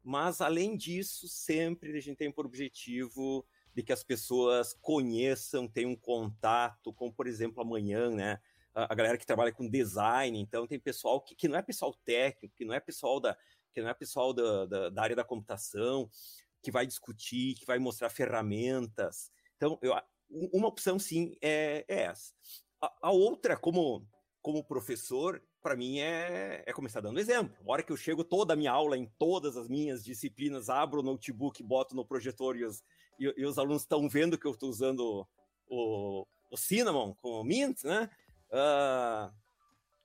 mas além disso, sempre a gente tem por objetivo de que as pessoas conheçam, tenham contato, como por exemplo amanhã, né? A, a galera que trabalha com design, então tem pessoal que, que não é pessoal técnico, que não é pessoal da, que não é pessoal da, da, da área da computação, que vai discutir, que vai mostrar ferramentas. Então, eu, uma opção sim é, é essa. A, a, outra, como, como professor, para mim é, é começar dando exemplo. A hora que eu chego toda a minha aula em todas as minhas disciplinas, abro o notebook, boto no projetor e os, e, e os alunos estão vendo que eu estou usando o, o Cinnamon com o Mint, né? Uh,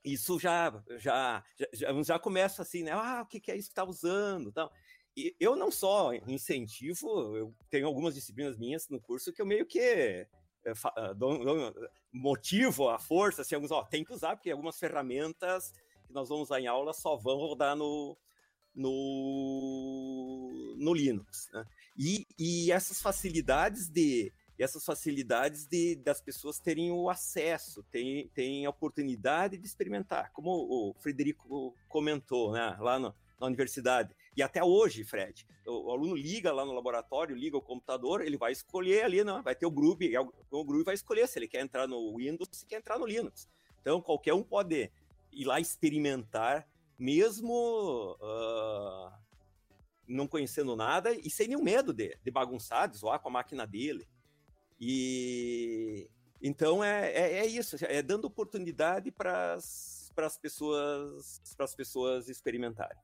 isso já, já, já, já começa assim, né? Ah, o que, que é isso que está usando? Então, e eu não só incentivo, eu tenho algumas disciplinas minhas no curso que eu meio que motivo, a força, assim, alguns, ó, tem que usar, porque algumas ferramentas que nós vamos usar em aula só vão rodar no, no, no Linux. Né? E, e essas facilidades de essas facilidades de das pessoas terem o acesso, terem, terem a oportunidade de experimentar, como o Frederico comentou, né, lá no, na universidade. E até hoje, Fred, o, o, aluno liga lá no laboratório, liga o computador, ele vai escolher ali, não, vai ter o Groove, o, Groove vai escolher se ele quer entrar no Windows, se quer entrar no Linux. Então, qualquer um pode ir lá experimentar mesmo uh, não conhecendo nada e sem nenhum medo de, de bagunçar, de zoar com a máquina dele. E então é, é, é isso, é dando oportunidade para as pessoas, as pessoas experimentarem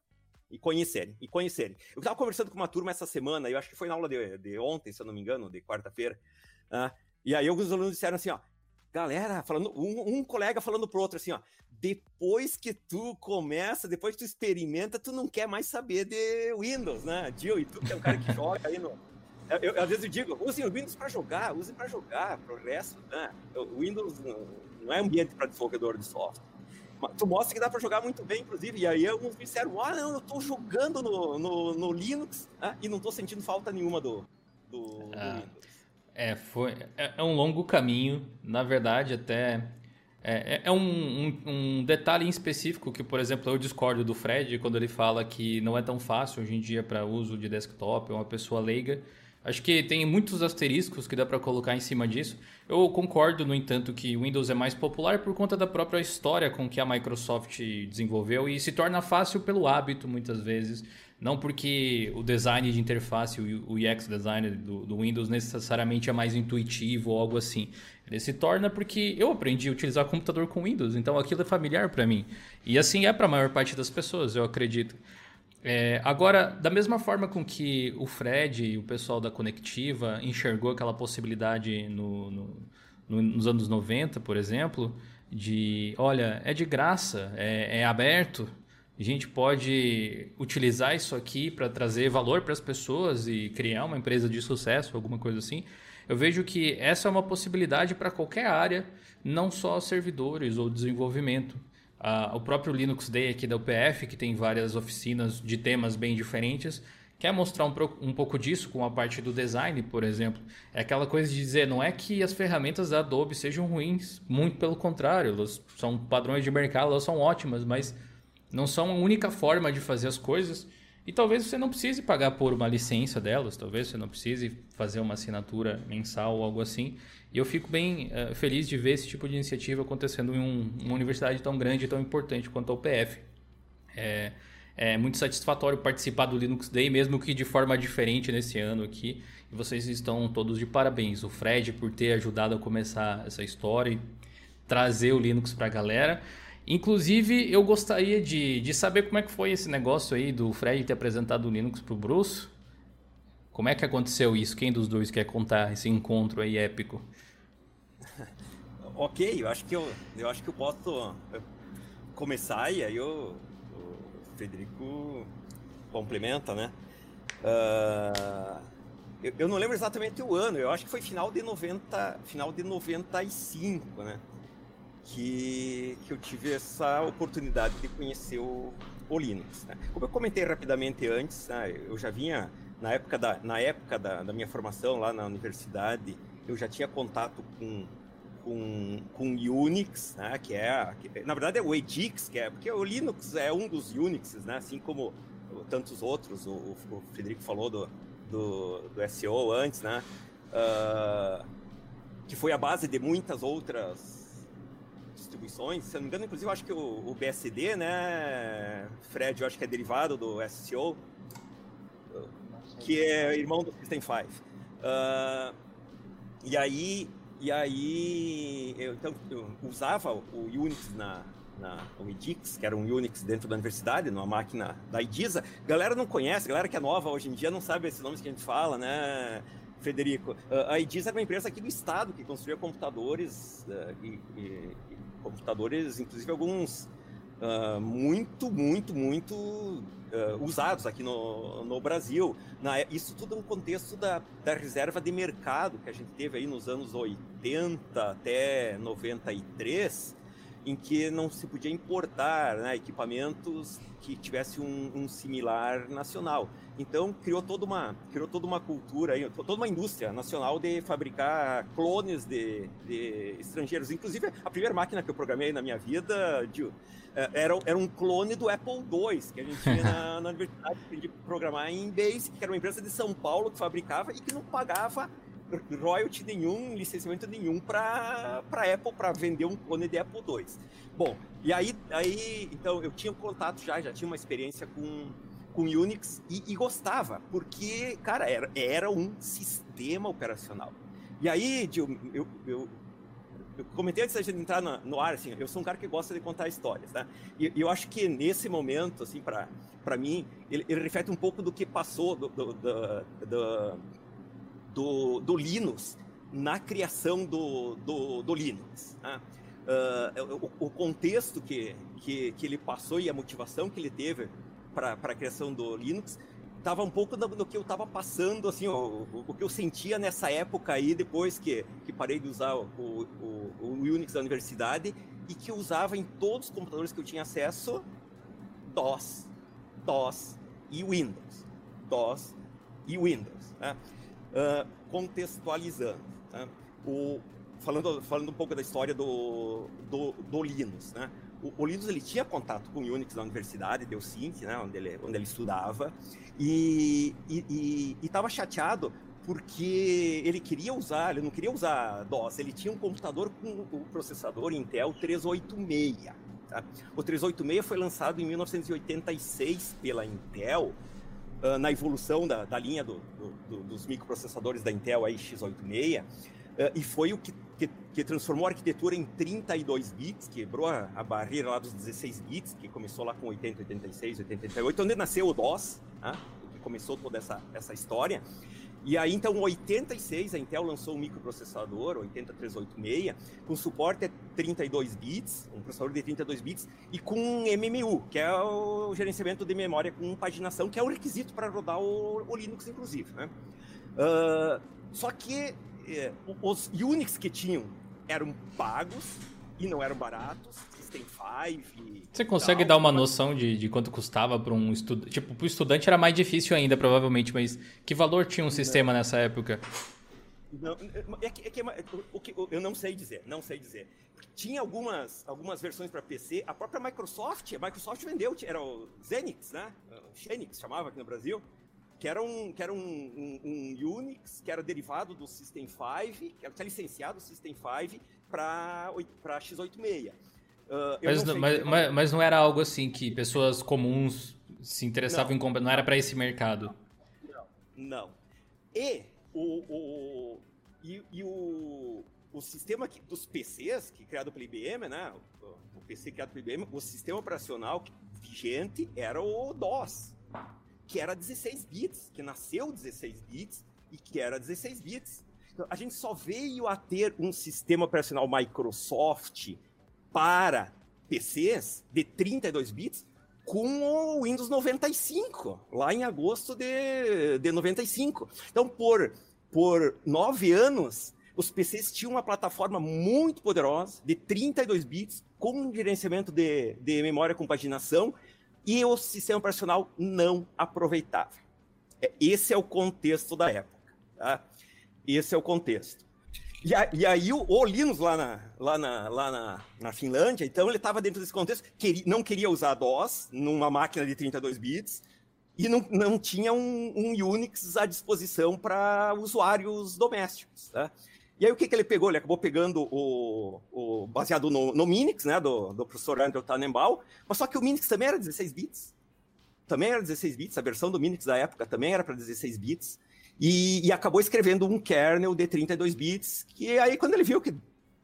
e conhecerem, e conhecerem. Eu estava conversando com uma turma essa semana, eu acho que foi na aula de, de ontem, se eu não me engano, de quarta-feira, uh, e aí alguns alunos disseram assim, ó, galera, falando, um, um, colega falando pro outro assim, ó, depois que tu começa, depois que tu experimenta, tu não quer mais saber de Windows, né? Dio, e tu que é um cara que joga aí no... Eu, eu, às vezes eu digo, usem o Windows para jogar, usem para jogar, progresso, né? O Windows não é ambiente para desenvolvedor de software. Tu mostra que dá para jogar muito bem, inclusive. E aí alguns me disseram, ah, não, eu estou jogando no, no, no Linux né? e não estou sentindo falta nenhuma do, do, ah, do Windows. É, foi, é, é, um longo caminho. Na verdade, até é, é, é um, um, um, detalhe em específico que, por exemplo, eu discordo do Fred quando ele fala que não é tão fácil hoje em dia para uso de desktop, é uma pessoa leiga. Acho que tem muitos asteriscos que dá para colocar em cima disso. Eu concordo, no entanto, que Windows é mais popular por conta da própria história com que a Microsoft desenvolveu e se torna fácil pelo hábito, muitas vezes. Não porque o design de interface, o UX design do, do Windows necessariamente é mais intuitivo ou algo assim. Ele se torna porque eu aprendi a utilizar computador com Windows, então aquilo é familiar para mim. E assim é para a maior parte das pessoas, eu acredito. É, agora, da mesma forma com que o Fred e o pessoal da Conectiva enxergou aquela possibilidade no, no, no, nos anos 90, por exemplo, de, olha, é de graça, é, é aberto, a gente pode utilizar isso aqui para trazer valor para as pessoas e criar uma empresa de sucesso, alguma coisa assim. Eu vejo que essa é uma possibilidade para qualquer área, não só servidores ou desenvolvimento. Uh, o próprio Linux Day aqui da UPF, que tem várias oficinas de temas bem diferentes, quer mostrar um, um, pouco disso com a parte do design, por exemplo. É aquela coisa de dizer, não é que as ferramentas da Adobe sejam ruins, muito pelo contrário, elas são padrões de mercado, elas são ótimas, mas não são a única forma de fazer as coisas. E talvez você não precise pagar por uma licença delas, talvez você não precise fazer uma assinatura mensal ou algo assim. E eu fico bem uh, feliz de ver esse tipo de iniciativa acontecendo em um, uma universidade tão grande e tão importante quanto a UPF. É, é muito satisfatório participar do Linux Day, mesmo que de forma diferente nesse ano aqui. E vocês estão todos de parabéns. O Fred por ter ajudado a começar essa história e trazer o Linux para a galera. Inclusive, eu gostaria de, de saber como é que foi esse negócio aí do Fred ter apresentado o Linux pro Bruce. Como é que aconteceu isso? Quem dos dois quer contar esse encontro aí épico? [LAUGHS] ok, eu acho que eu, eu acho que eu posso começar e aí o, o Frederico complementa, né? Uh, eu, eu, não lembro exatamente o ano, eu acho que foi final de 90, final de 95, né? Que, que eu tive essa oportunidade de conhecer o, o Linux. Né? Como eu comentei rapidamente antes, né, eu já vinha, na época, da, na época da, da minha formação lá na universidade, eu já tinha contato com, com, com Unix, né, que é, que, na verdade é o Edix, que é, porque o Linux é um dos Unixes, né, assim como tantos outros, o, o Frederico falou do, do, do SEO antes, né, uh, que foi a base de muitas outras distribuições. Se não me engano, inclusive, eu acho que o, o BSD, né, Fred, eu acho que é derivado do SCO, que é irmão do System 5. Uh, e aí, e aí eu, então, eu usava o Unix na, na o Edix, que era um Unix dentro da universidade, numa máquina da IDISA. Galera não conhece, galera que é nova hoje em dia não sabe esses nomes que a gente fala, né? Frederico, a IDISA era uma empresa aqui do estado que construía computadores uh, e, computadores, inclusive alguns uh, muito, muito, muito uh, usados aqui no, no Brasil. Na, isso tudo no contexto da, da reserva de mercado que a gente teve aí nos anos 80 até 93, em que não se podia importar né, equipamentos que tivesse um, um, similar nacional. Então criou toda uma criou toda uma cultura, toda uma indústria nacional de fabricar clones de, de estrangeiros. Inclusive a primeira máquina que eu programei na minha vida de, eh, era, era um clone do Apple II que a gente tinha na, na universidade. A programar em Basic, que era uma empresa de São Paulo que fabricava e que não pagava royalty nenhum, licenciamento nenhum para Apple para vender um clone de Apple II. Bom, e aí, aí então eu tinha contato já, já tinha uma experiência com, com Unix e, e gostava, porque, cara, era, era um sistema operacional. E aí, eu, eu, eu, eu comentei antes da gente entrar no, no, ar, assim, eu sou um cara que gosta de contar histórias, tá? E, e eu acho que nesse momento, assim, para mim, ele, ele, reflete um pouco do que passou do, do, do, do, do Linux na criação do, do, do Linux. Né? Uh, o, o, contexto que, que, que, ele passou e a motivação que ele teve para a criação do Linux estava um pouco do, que eu estava passando, assim, o, o, o, que eu sentia nessa época aí, depois que, que parei de usar o, o, o Unix da universidade e que eu usava em todos os computadores que eu tinha acesso DOS, DOS e Windows. DOS e Windows. Né? Uh, contextualizando. Né? O, falando, falando um pouco da história do, do, do Linux. Né? O, o, Linux ele tinha contato com Unix na universidade, deu Sync, né? onde, ele, onde ele estudava, e estava chateado porque ele queria usar, ele não queria usar DOS, ele tinha um computador com o processador Intel 386. Tá? O 386 foi lançado em 1986 pela Intel, uh, na evolução da, da linha do, do, dos microprocessadores da Intel aí, x86, uh, e foi o que, que, que, transformou a arquitetura em 32 bits, quebrou a, a, barreira lá dos 16 bits, que começou lá com 80, 86, 88, onde nasceu o DOS, né? que começou toda essa, essa história. E aí, então, em 86, a Intel lançou um microprocessador, 80386, com suporte a 32 bits, um processador de 32 bits, e com MMU, que é o gerenciamento de memória com paginação, que é o requisito para rodar o, o, Linux, inclusive. Né? Uh, só que eh, os Unix que tinham eram pagos e não eram baratos, System 5. Você consegue tal, dar uma noção de, de quanto custava para um estudante? Tipo, para o estudante era mais difícil ainda, provavelmente, mas que valor tinha um sistema nessa época? Não, é que, é que, é o que, eu não sei dizer, não sei dizer. Tinha algumas, algumas versões para PC, a própria Microsoft, a Microsoft vendeu, era o Xenix, né? O Xenix chamava aqui no Brasil, que era um, que era um, um, um Unix, que era derivado do System 5, que era licenciado o System 5 para x86. Uh, mas, não mas, mas, mas, não era algo assim que pessoas comuns se interessavam não, em comprar, não era para esse mercado. Não, não. E o, o, e, e o, o sistema que, dos PCs, que criado pela IBM, né? O, o PC criado pela IBM, o sistema operacional vigente era o DOS, que era 16 bits, que nasceu 16 bits e que era 16 bits. Então, a gente só veio a ter um sistema operacional Microsoft para PCs de 32 bits com o Windows 95, lá em agosto de, de 95. Então, por, por nove anos, os PCs tinham uma plataforma muito poderosa, de 32 bits, com gerenciamento de, de memória com paginação, e o sistema operacional não aproveitava. É, esse é o contexto da época. Tá? Esse é o contexto. E, a, e aí o, o, Linus lá, na, lá, na, lá na, na Finlândia, então ele estava dentro desse contexto, queria, não queria usar DOS numa máquina de 32 bits e não, não tinha um, um Unix à disposição para usuários domésticos. Tá? E aí o que, que ele pegou? Ele acabou pegando o, o baseado no, no Minix, né, do, do professor Andrew Tannenbaum, mas só que o Minix também era 16 bits. Também era 16 bits, a versão do Minix da época também era para 16 bits. E, e, acabou escrevendo um kernel de 32 bits, que aí quando ele viu que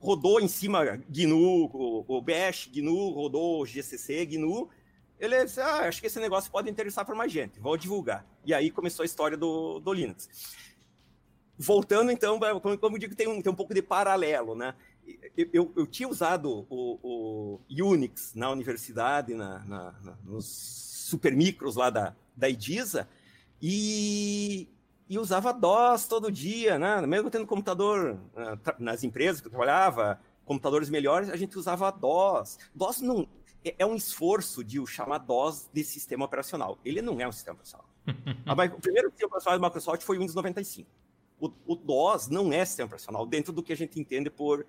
rodou em cima GNU, o, o Bash, GNU, rodou GCC, GNU, ele disse, ah, acho que esse negócio pode interessar para mais gente, vou divulgar. E aí começou a história do, do Linux. Voltando, então, como, como digo, tem um, tem um pouco de paralelo, né? Eu, eu, eu tinha usado o, o, Unix na universidade, na, na, na, nos supermicros lá da, da IDISA, e e usava DOS todo dia, né? Mesmo tendo computador uh, nas empresas que eu trabalhava, computadores melhores, a gente usava DOS. DOS não é, é um esforço de o chamar DOS de sistema operacional. Ele não é um sistema operacional. [LAUGHS] a, o primeiro sistema operacional da Microsoft foi o Windows 95. O, o DOS não é sistema operacional dentro do que a gente entende por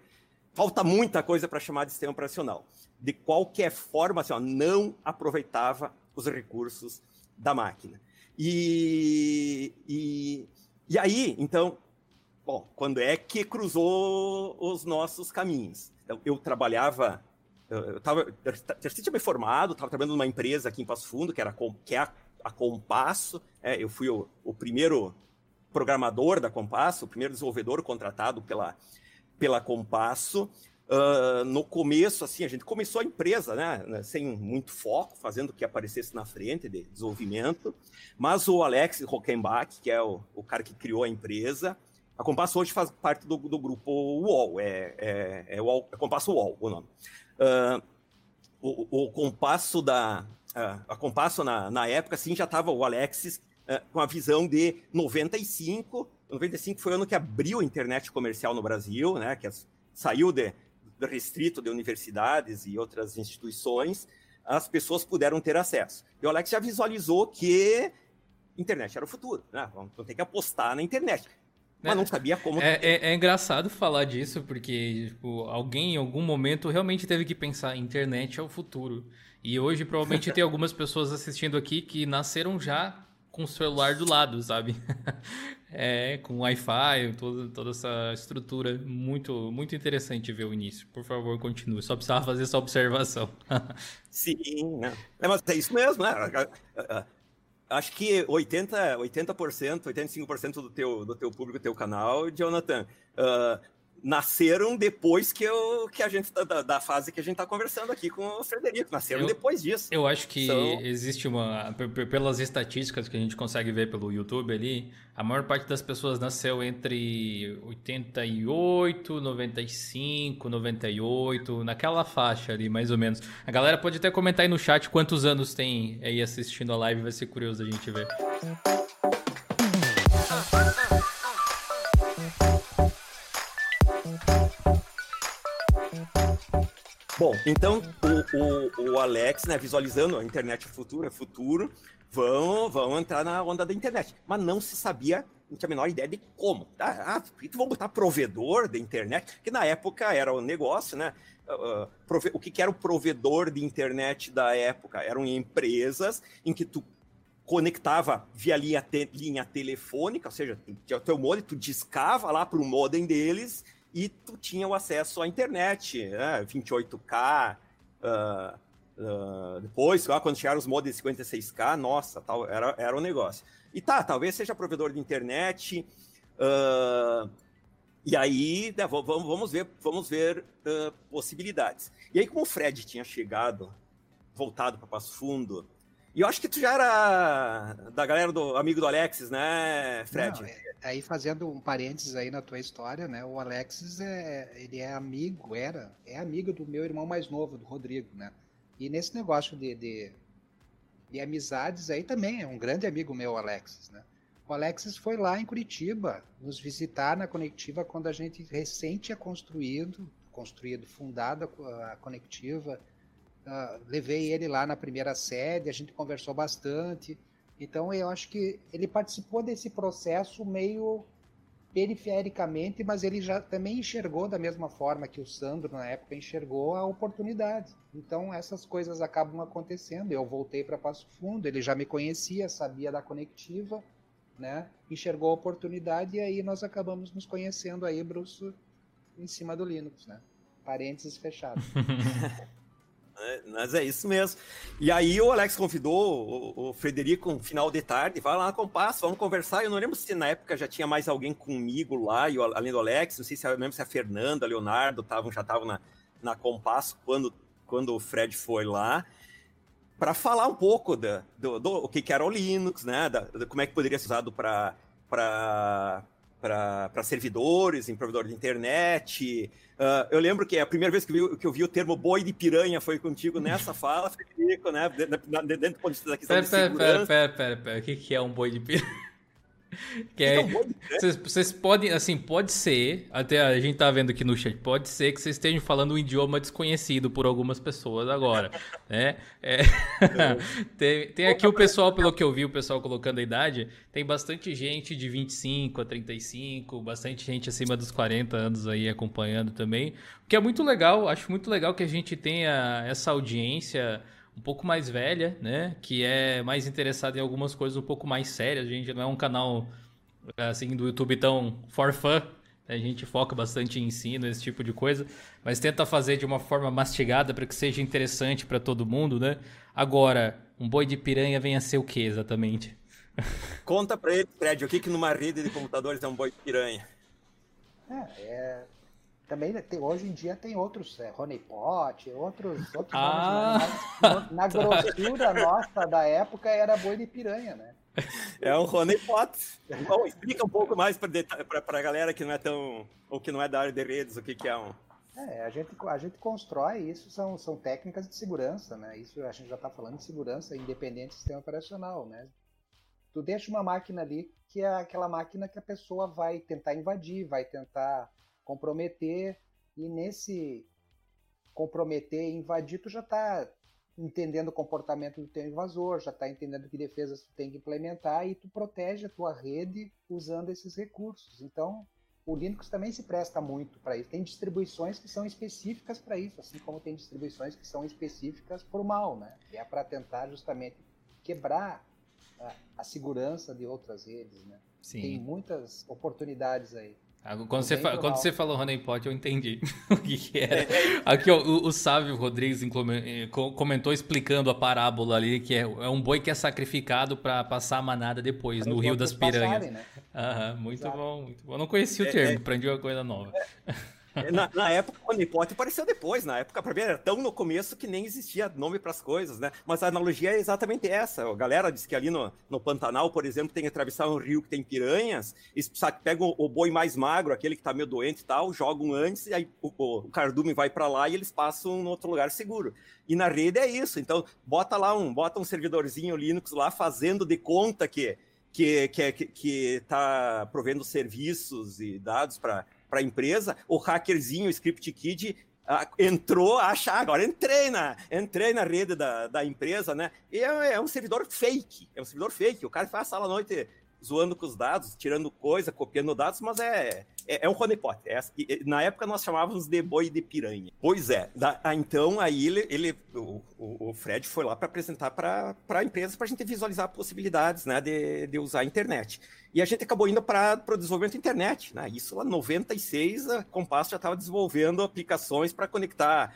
falta muita coisa para chamar de sistema operacional. De qualquer forma, assim, ó, não aproveitava os recursos da máquina. E, e, e aí, então, bom, quando é que cruzou os nossos caminhos? Eu, eu trabalhava, eu estava, eu tinha me formado, estava trabalhando numa empresa aqui em Passo Fundo, que, era, que é a, a Compasso, é, eu fui o, o primeiro programador da Compasso, o primeiro desenvolvedor contratado pela, pela Compasso. Uh, no começo, assim, a gente começou a empresa, né, né, sem muito foco, fazendo que aparecesse na frente de desenvolvimento, mas o Alex Rockenbach, que é o, o cara que criou a empresa, a Compasso hoje faz parte do, do grupo UOL, é, é, é, UOL, é Compasso UOL o nome. Uh, o, o, Compasso da... A Compasso, na, na época, assim, já estava o Alexis com a visão de 95, 95 foi o ano que abriu a internet comercial no Brasil, né, que saiu de, restrito de universidades e outras instituições, as pessoas puderam ter acesso. E o Alex já visualizou que internet era o futuro, né? Vamos ter que apostar na internet. Mas é, não sabia como. É, é, é, engraçado falar disso, porque tipo, alguém em algum momento realmente teve que pensar: internet é o futuro. E hoje provavelmente tem algumas pessoas assistindo aqui que nasceram já com o celular do lado, sabe? [LAUGHS] é, com Wi-Fi, toda, toda essa estrutura. Muito, muito interessante ver o início. Por favor, continue. Só precisava fazer essa observação. [LAUGHS] Sim, né? É, mas é isso mesmo, né? Acho que 80%, 80% 85% do teu, do teu público, teu canal, Jonathan, uh, nasceram depois que, eu, que a gente da, da fase que a gente está conversando aqui com o Frederico. Nasceram eu, depois disso. Eu acho que São... existe uma. Pelas estatísticas que a gente consegue ver pelo YouTube ali, a maior parte das pessoas nasceu entre 88, 95, 98, naquela faixa ali, mais ou menos. A galera pode até comentar aí no chat quantos anos tem aí assistindo a live, vai ser curioso a gente ver. Bom, então o, o, o, Alex, né, visualizando a internet futuro, é futuro, vão, vão entrar na onda da internet. Mas não se sabia, não tinha a menor ideia de como. Ah, ah vamos botar provedor da internet, que na época era o negócio, né? Uh, prove... o que, que era o provedor de internet da época? Eram empresas em que tu conectava via linha, te... linha telefônica, ou seja, o teu modem, tu discava lá para o modem deles e tu tinha o acesso à internet, né? 28K, uh, uh, depois, quando chegaram os modems 56K, nossa, tal, era, era um negócio. E tá, talvez seja provedor de internet, uh, e aí, né, vamos, vamos ver, vamos ver uh, possibilidades. E aí, como o Fred tinha chegado, voltado para Passo Fundo, e eu acho que tu já era da galera do amigo do Alexis, né, Fred? Não, é, aí fazendo um parênteses aí na tua história, né? O Alexis é, ele é amigo, era, é amigo do meu irmão mais novo, do Rodrigo, né? E nesse negócio de, de, de amizades aí também é um grande amigo meu, o Alexis, né? O Alexis foi lá em Curitiba nos visitar na Conectiva quando a gente recém tinha construído, construído, fundada a Conectiva Uh, levei ele lá na primeira sede, a gente conversou bastante. Então eu acho que ele participou desse processo meio perifericamente, mas ele já também enxergou da mesma forma que o Sandro na época enxergou a oportunidade. Então essas coisas acabam acontecendo. Eu voltei para Passo Fundo, ele já me conhecia, sabia da conectiva, né? Enxergou a oportunidade e aí nós acabamos nos conhecendo aí, Bruce, em cima do Linux, né? Parênteses fechados. [LAUGHS] Né? Mas é isso mesmo. E aí o Alex convidou o, Frederico um final de tarde, vai lá na Compasso, vamos conversar. Eu não lembro se na época já tinha mais alguém comigo lá, e, além do Alex, não sei se lembro se a Fernanda, a Leonardo tavam, já estavam na, na Compasso quando, quando o Fred foi lá para falar um pouco da, do, do, o que, que era o Linux, né? Da, da, como é que poderia ser usado para para servidores, em provedor de internet. Uh, eu lembro que a primeira vez que, vi, que eu vi o termo boi de piranha foi contigo nessa [LAUGHS] fala, Frederico, né? Dentro, do ponto de vista da questão pera, de pera, segurança. Pera, pera, pera, O que é um boi de piranha? Que é, vocês, vocês, podem, assim, pode ser, até a gente tá vendo aqui no chat, pode ser que vocês estejam falando um idioma desconhecido por algumas pessoas agora, [LAUGHS] né? É, [LAUGHS] tem, tem aqui o pessoal, pelo que eu vi, o pessoal colocando a idade, tem bastante gente de 25 a 35, bastante gente acima dos 40 anos aí acompanhando também, o que é muito legal, acho muito legal que a gente tenha essa audiência um pouco mais velha, né? Que é mais interessada em algumas coisas um pouco mais sérias. A gente não é um canal assim do YouTube tão for fun. A gente foca bastante em ensino, esse tipo de coisa, mas tenta fazer de uma forma mastigada para que seja interessante para todo mundo, né? Agora, um boi de piranha vem a ser o que exatamente? Conta para ele, Fred, o que, que numa rede de computadores é um boi de piranha? É, é também tem, hoje em dia tem outros, é, honeypot, outros, outros ah, nomes, na, na grossura nossa da época era boi de piranha, né? É um honeypot. [LAUGHS] Bom, explica um pouco mais para a galera que não é tão, ou que não é da área de redes, o que, que é um... É, a gente, a gente constrói isso, são, são técnicas de segurança, né? Isso a gente já está falando de segurança independente do sistema operacional, né? Tu deixa uma máquina ali que é aquela máquina que a pessoa vai tentar invadir, vai tentar comprometer, e nesse comprometer e invadir, tu já está entendendo o comportamento do teu invasor, já está entendendo que defesas tu tem que implementar e tu protege a tua rede usando esses recursos. Então, o Linux também se presta muito para isso. Tem distribuições que são específicas para isso, assim como tem distribuições que são específicas para o mal, né? E é para tentar justamente quebrar a, a, segurança de outras redes, né? Sim. Tem muitas oportunidades aí. Quando você, fa quando você falou honeypot, eu entendi [LAUGHS] o que, que era. Aqui, ó, o, o Sávio Rodrigues eh, comentou explicando a parábola ali, que é, é um boi que é sacrificado para passar a manada depois, pra no Rio das Piranhas. né? Aham, muito Exato. bom, muito bom. Eu não conhecia o termo, é, é, aprendi uma coisa nova. [LAUGHS] É. Na, na, época, o Honeypot apareceu depois. Na época, pra mim, era tão no começo que nem existia nome para as coisas, né? Mas a analogia é exatamente essa. A galera diz que ali no, no Pantanal, por exemplo, tem que atravessar um rio que tem piranhas, e sabe, pega o, o, boi mais magro, aquele que tá meio doente e tal, jogam antes, e aí o, o, cardume vai para lá e eles passam no outro lugar seguro. E na rede é isso. Então, bota lá um, bota um servidorzinho Linux lá fazendo de conta que que, que, que tá provendo serviços e dados para para a empresa, o hackerzinho, o script kid, entrou, acha, ah, agora entrei na, entrei na rede da, da empresa, né? E é, é, um servidor fake, é um servidor fake. O cara faz sala à noite zoando com os dados, tirando coisa, copiando dados, mas é, é, é um honeypot. É, na época nós chamávamos de boi de piranha. Pois é. Da, então aí ele, ele o, o, Fred foi lá para apresentar para a empresa para a gente visualizar possibilidades né, de, de usar a internet. E a gente acabou indo para o desenvolvimento da internet. Né? Isso lá em 96, a Compass já estava desenvolvendo aplicações para conectar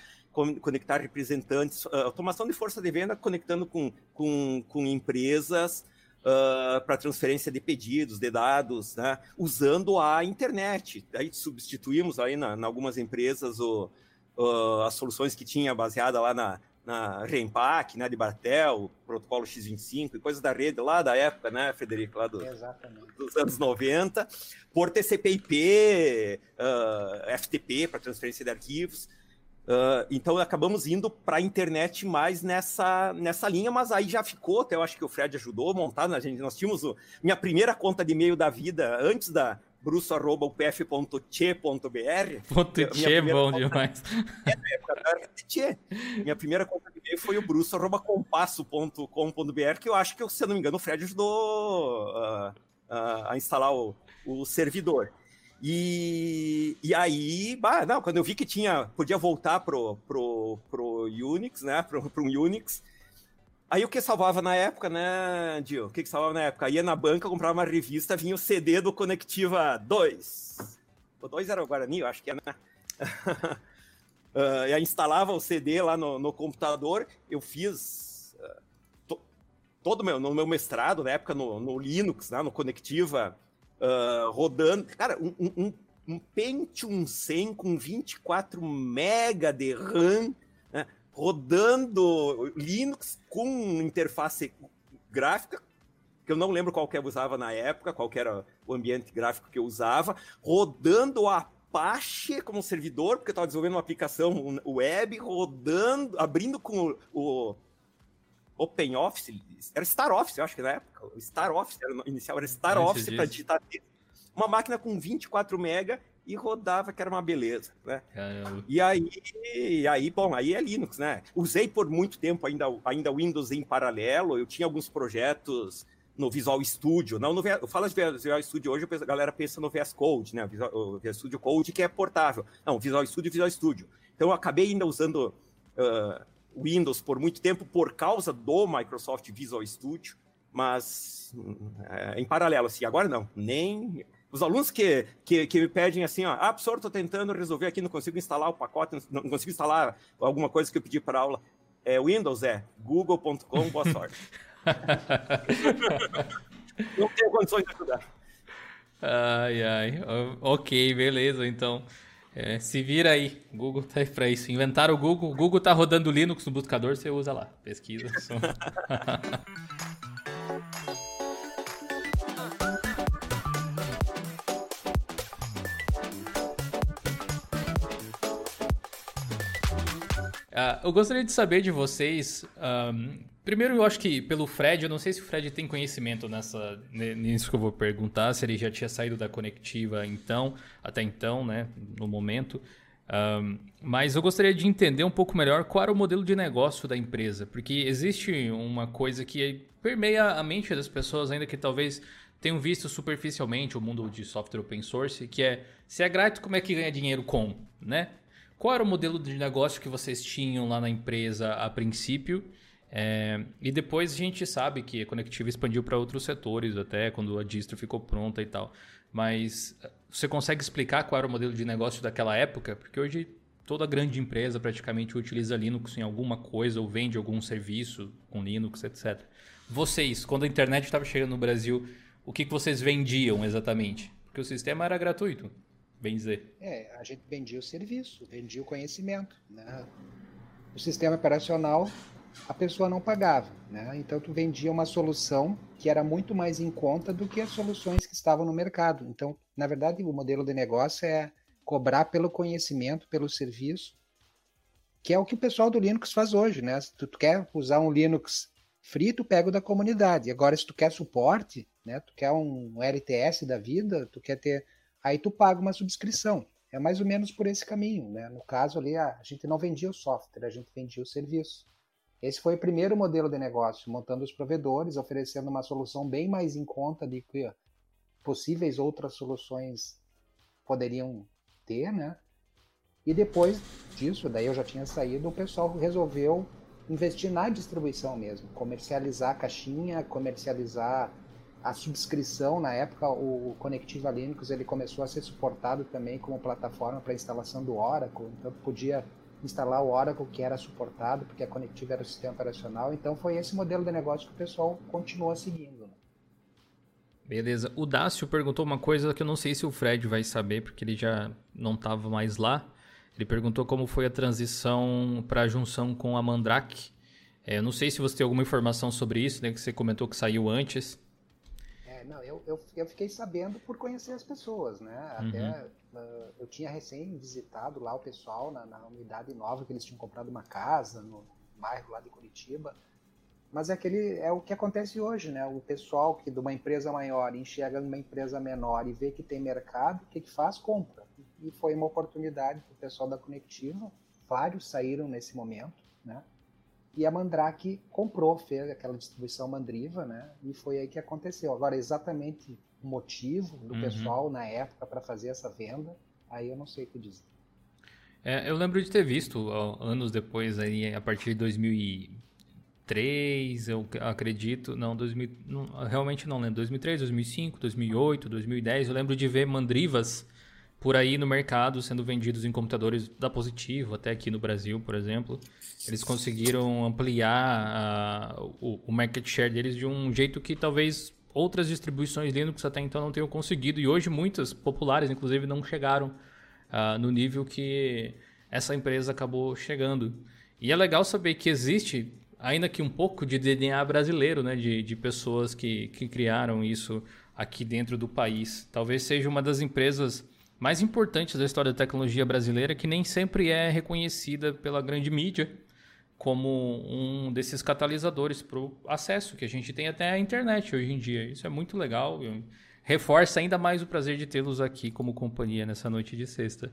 conectar representantes, ah, automação de força de venda conectando com, com, com empresas uh, para transferência de pedidos, de dados, né, usando a internet. Aí substituímos aí na, na algumas empresas o, uh, as soluções que tinha baseada lá na, na Rempac, né, de Bartel, protocolo X25 e coisas da rede lá da época, né, Frederico, lá do, dos anos 90, por TCP/IP, uh, FTP para transferência de arquivos. Uh, então acabamos indo para a internet mais nessa, nessa linha, mas aí já ficou, até eu acho que o Fred ajudou a montar, né, gente, nós tínhamos o, minha primeira conta de e-mail da vida, antes da bruxo.upf.che.br. Ponto é bom demais. É, minha primeira conta de e-mail foi o bruxo.compasso.com.br, que eu acho que, se eu não me engano, o Fred ajudou uh, uh, a instalar o, o servidor. E, e aí, bah, não, quando eu vi que tinha, podia voltar pro, pro, pro Unix, né, pro, pro Unix, aí o que salvava na época, né, Dio? O que, que salvava na época? Ia na banca, comprava uma revista, vinha o CD do Conectiva 2. O 2 era o Guarani, eu acho que é, né? [LAUGHS] uh, eu instalava o CD lá no, no computador, eu fiz uh, to, todo meu, no meu mestrado, na época, no, no Linux, né, no Conectiva uh, rodando. Cara, um, um, um Pentium 100 com 24 MB de RAM, rodando Linux com interface gráfica, que eu não lembro qual que eu usava na época, qual era o ambiente gráfico que eu usava, rodando Apache como servidor, porque eu estava desenvolvendo uma aplicação web, rodando, abrindo com o, o OpenOffice, era StarOffice, eu acho que na época, o StarOffice, era, inicial era StarOffice para digitar uma máquina com 24 mega e rodava, que era uma beleza, né? Caramba. E aí, e aí, bom, aí é Linux, né? Usei por muito tempo ainda, ainda Windows em paralelo, eu tinha alguns projetos no Visual Studio, não no eu falo de Visual Studio hoje, a galera pensa no VS Code, né? O Visual Studio Code que é portável. Não, Visual Studio, Visual Studio. Então eu acabei ainda usando uh, Windows por muito tempo por causa do Microsoft Visual Studio, mas é, em paralelo, assim, agora não, nem Os alunos que, que, que me pedem assim, ó, ah, professor, estou tentando resolver aqui, não consigo instalar o pacote, não consigo instalar alguma coisa que eu pedi para aula. É Windows, é google.com, boa sorte. [LAUGHS] não tenho condições de ajudar. Ai, ai. Ok, beleza, então. É, se vira aí, Google tá aí pra isso. Inventaram o Google, o Google tá rodando Linux no buscador, você usa lá. Pesquisa. [LAUGHS] [LAUGHS] Uh, eu gostaria de saber de vocês. Um, primeiro, eu acho que pelo Fred, eu não sei se o Fred tem conhecimento nessa, nisso que eu vou perguntar, se ele já tinha saído da conectiva então, até então, né, no momento. Um, mas eu gostaria de entender um pouco melhor qual era o modelo de negócio da empresa, porque existe uma coisa que permeia a mente das pessoas, ainda que talvez tenham visto superficialmente o mundo de software open source, que é se é grátis, como é que ganha dinheiro com, né? Qual era o modelo de negócio que vocês tinham lá na empresa a princípio? É, e depois a gente sabe que a Conectiva expandiu para outros setores, até quando a distro ficou pronta e tal. Mas eh, você consegue explicar qual era o modelo de negócio daquela época? Porque hoje toda grande empresa praticamente utiliza Linux em alguma coisa ou vende algum serviço com Linux, etc. Vocês, quando a internet estava chegando no Brasil, o que, que vocês vendiam exatamente? Porque o sistema era gratuito bem dizer. É, a gente vendia o serviço, vendia o conhecimento. Né? O sistema operacional a pessoa não pagava, né? Então tu vendia uma solução que era muito mais em conta do que as soluções que estavam no mercado. Então, na verdade, o modelo de negócio é cobrar pelo conhecimento, pelo serviço, que é o que o pessoal do Linux faz hoje, né? Se tu quer usar um Linux free, tu pega o da comunidade. Agora, se tu quer suporte, né? Tu quer um LTS da vida, tu quer ter aí tu paga uma subscrição. É mais ou menos por esse caminho, né? No caso ali, a gente não vendia o software, a gente vendia o serviço. Esse foi o primeiro modelo de negócio, montando os provedores, oferecendo uma solução bem mais em conta de que possíveis outras soluções poderiam ter, né? E depois disso, daí eu já tinha saído, o pessoal resolveu investir na distribuição mesmo, comercializar a caixinha, comercializar a subscrição, na época, o Conectiva Linux ele começou a ser suportado também como plataforma para instalação do Oracle, então podia instalar o Oracle que era suportado, porque a Conectiva era o sistema operacional, então foi esse modelo de negócio que o pessoal continuou seguindo. Né? Beleza. O Dácio perguntou uma coisa que eu não sei se o Fred vai saber, porque ele já não estava mais lá. Ele perguntou como foi a transição para a junção com a Mandrake. É, eu não sei se você tem alguma informação sobre isso, né? Que você comentou que saiu antes. É, não, eu, eu, eu, fiquei sabendo por conhecer as pessoas, né? Uhum. Até uh, eu tinha recém visitado lá o pessoal na, na, unidade nova que eles tinham comprado uma casa no bairro lá de Curitiba. Mas é aquele é o que acontece hoje, né? O pessoal que de uma empresa maior enxerga numa empresa menor e vê que tem mercado, o que, que faz? Compra. E foi uma oportunidade para o pessoal da Conectiva. Vários saíram nesse momento, né? E a Mandrake comprou, fez aquela distribuição Mandriva, né? E foi aí que aconteceu. Agora, exatamente o motivo do uhum. pessoal na época para fazer essa venda, aí eu não sei o que dizer. É, eu lembro de ter visto anos depois, aí, a partir de 2003, eu acredito, não, 2000, não, realmente não lembro, 2003, 2005, 2008, 2010, eu lembro de ver mandrivas por aí no mercado sendo vendidos em computadores da Positivo, até aqui no Brasil, por exemplo. Eles conseguiram ampliar uh, o, o, market share deles de um jeito que talvez outras distribuições Linux até então não tenham conseguido. E hoje muitas populares, inclusive, não chegaram uh, no nível que essa empresa acabou chegando. E é legal saber que existe, ainda que um pouco de DNA brasileiro, né? de, de pessoas que, que criaram isso aqui dentro do país. Talvez seja uma das empresas mais importantes da história da tecnologia brasileira, que nem sempre é reconhecida pela grande mídia como um desses catalisadores para o acesso que a gente tem até a internet hoje em dia. Isso é muito legal. Reforça ainda mais o prazer de tê-los aqui como companhia nessa noite de sexta.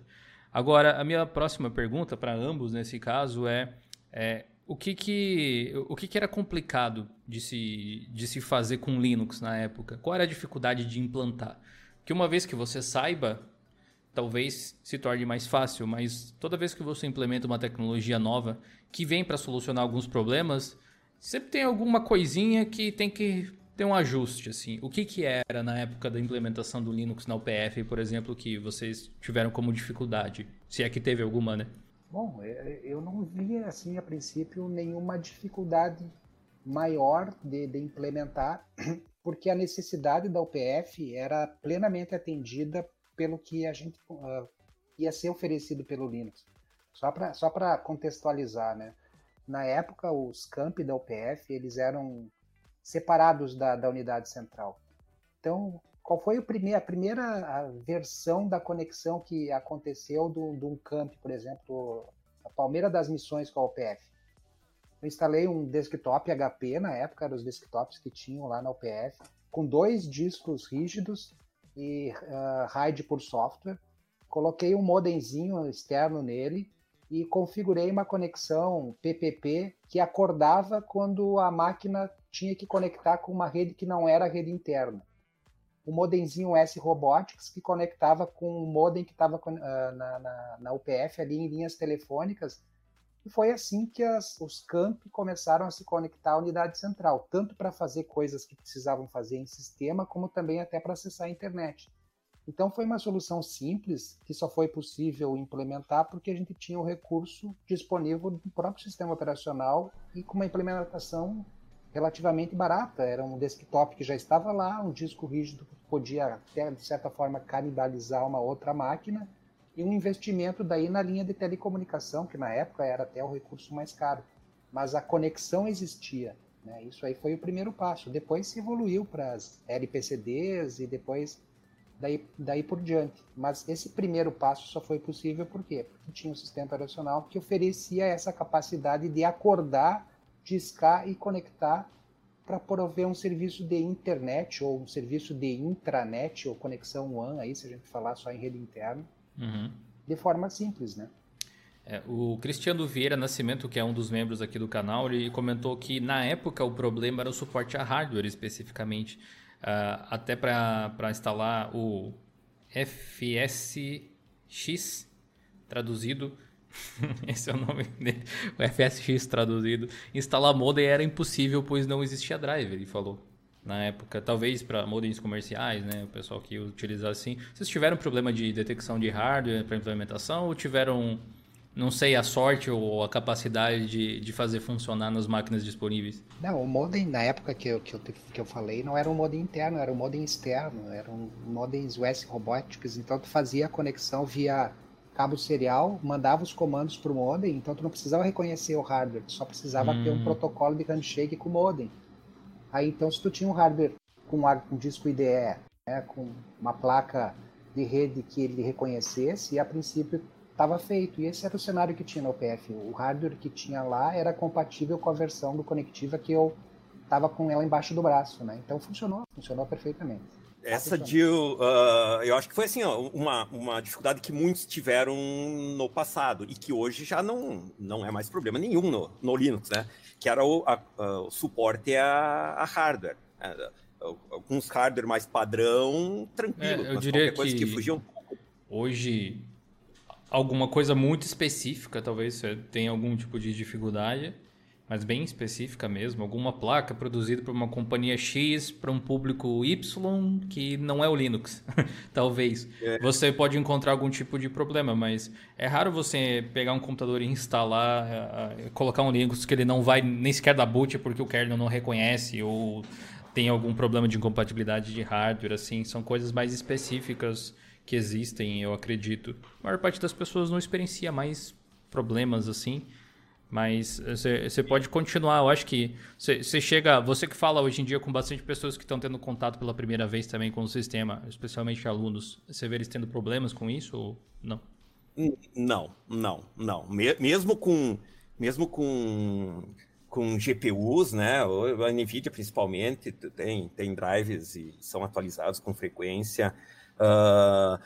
Agora, a minha próxima pergunta para ambos nesse caso é, é o que que, o que que era complicado de se, de se fazer com Linux na época? Qual era a dificuldade de implantar? Que uma vez que você saiba talvez se torne mais fácil, mas toda vez que você implementa uma tecnologia nova que vem para solucionar alguns problemas, sempre tem alguma coisinha que tem que ter um ajuste, assim. O que, que era na época da implementação do Linux na UPF, por exemplo, que vocês tiveram como dificuldade? Se é que teve alguma, né? Bom, é, é, eu não vi, assim, a princípio, nenhuma dificuldade maior de, de implementar, [CLEARS THROAT] porque a necessidade da UPF era plenamente atendida pelo que a gente uh, ia ser oferecido pelo Linux. Só para só contextualizar, né? Na época, os campi da UPF eles eram separados da, da unidade central. Então, qual foi a primeira versão da conexão que aconteceu de um camp, por exemplo, a Palmeira das Missões com a UPF? Eu instalei um desktop HP na época, eram os desktops que tinham lá na UPF, com dois discos rígidos e uh, RAID por software. Coloquei um modemzinho externo nele e configurei uma conexão PPP que acordava quando a máquina tinha que conectar com uma rede que não era a rede interna. O modemzinho S Robotics que conectava com o modem que estava uh, na, na, na UPF ali em linhas telefônicas e foi assim que as, os campi começaram a se conectar à unidade central, tanto para fazer coisas que precisavam fazer em sistema, como também até para acessar a internet. Então foi uma solução simples que só foi possível implementar porque a gente tinha o recurso disponível do próprio sistema operacional e com uma implementação relativamente barata. Era um desktop que já estava lá, um disco rígido que podia até de certa forma canibalizar uma outra máquina e um investimento daí na linha de telecomunicação, que na época era até o recurso mais caro. Mas a conexão existia. Né? Isso aí foi o primeiro passo. Depois se evoluiu para as LPCDs e depois daí, daí por diante. Mas esse primeiro passo só foi possível por quê? Porque tinha um sistema operacional que oferecia essa capacidade de acordar, discar e conectar para prover um serviço de internet ou um serviço de intranet ou conexão WAN, aí se a gente falar só em rede interna, uhum. de forma simples, né? É, o Cristiano Vieira Nascimento, que é um dos membros aqui do canal, ele comentou que na época o problema era o suporte a hardware especificamente. Uh, até para instalar o FSX traduzido. [LAUGHS] Esse é o nome dele. O FSX traduzido. Instalar modem era impossível, pois não existia driver, ele falou na época, talvez para modems comerciais, né, o pessoal que utiliza assim. Vocês tiveram problema de detecção de hardware para implementação ou tiveram, não sei, a sorte ou a capacidade de, de fazer funcionar nas máquinas disponíveis? Não, o modem na época que eu, que eu, que eu falei não era um modem interno, era um modem externo, eram modems US Robotics, então tu fazia a conexão via cabo serial, mandava os comandos para o modem, então tu não precisava reconhecer o hardware, tu só precisava hum. ter um hum. protocolo de handshake com o modem. Aí então se tu tinha um hardware com um disco IDE, né, com uma placa de rede que ele reconhecesse, a princípio estava feito. E esse era o cenário que tinha no OPF. O hardware que tinha lá era compatível com a versão do Conectiva que eu estava com ela embaixo do braço, né? Então funcionou, funcionou perfeitamente. Essa de, uh, eu acho que foi assim, ó, uma, uma dificuldade que muitos tiveram no passado e que hoje já não, não é mais problema nenhum no, no Linux, né? Que era o, a, a, o suporte a, a hardware. É, alguns hardware mais padrão, tranquilo. É, eu diria que, que um pouco. Hoje, alguma coisa muito específica, talvez você tenha algum tipo de dificuldade mas bem específica mesmo, alguma placa produzida por uma companhia X para um público Y que não é o Linux, [LAUGHS] talvez. É. Você pode encontrar algum tipo de problema, mas é raro você pegar um computador e instalar, uh, colocar um Linux que ele não vai nem sequer dar boot porque o kernel não reconhece ou tem algum problema de incompatibilidade de hardware, assim, são coisas mais específicas que existem, eu acredito. A maior parte das pessoas não experiencia mais problemas assim. Mas você pode continuar. Eu acho que você chega. Você que fala hoje em dia com bastante pessoas que estão tendo contato pela primeira vez também com o sistema, especialmente alunos. Você vê eles tendo problemas com isso ou não? Não, não, não. Mesmo com. Mesmo com com GPUs, né? A NVIDIA principalmente tem, tem drives e são atualizados com frequência. Uh,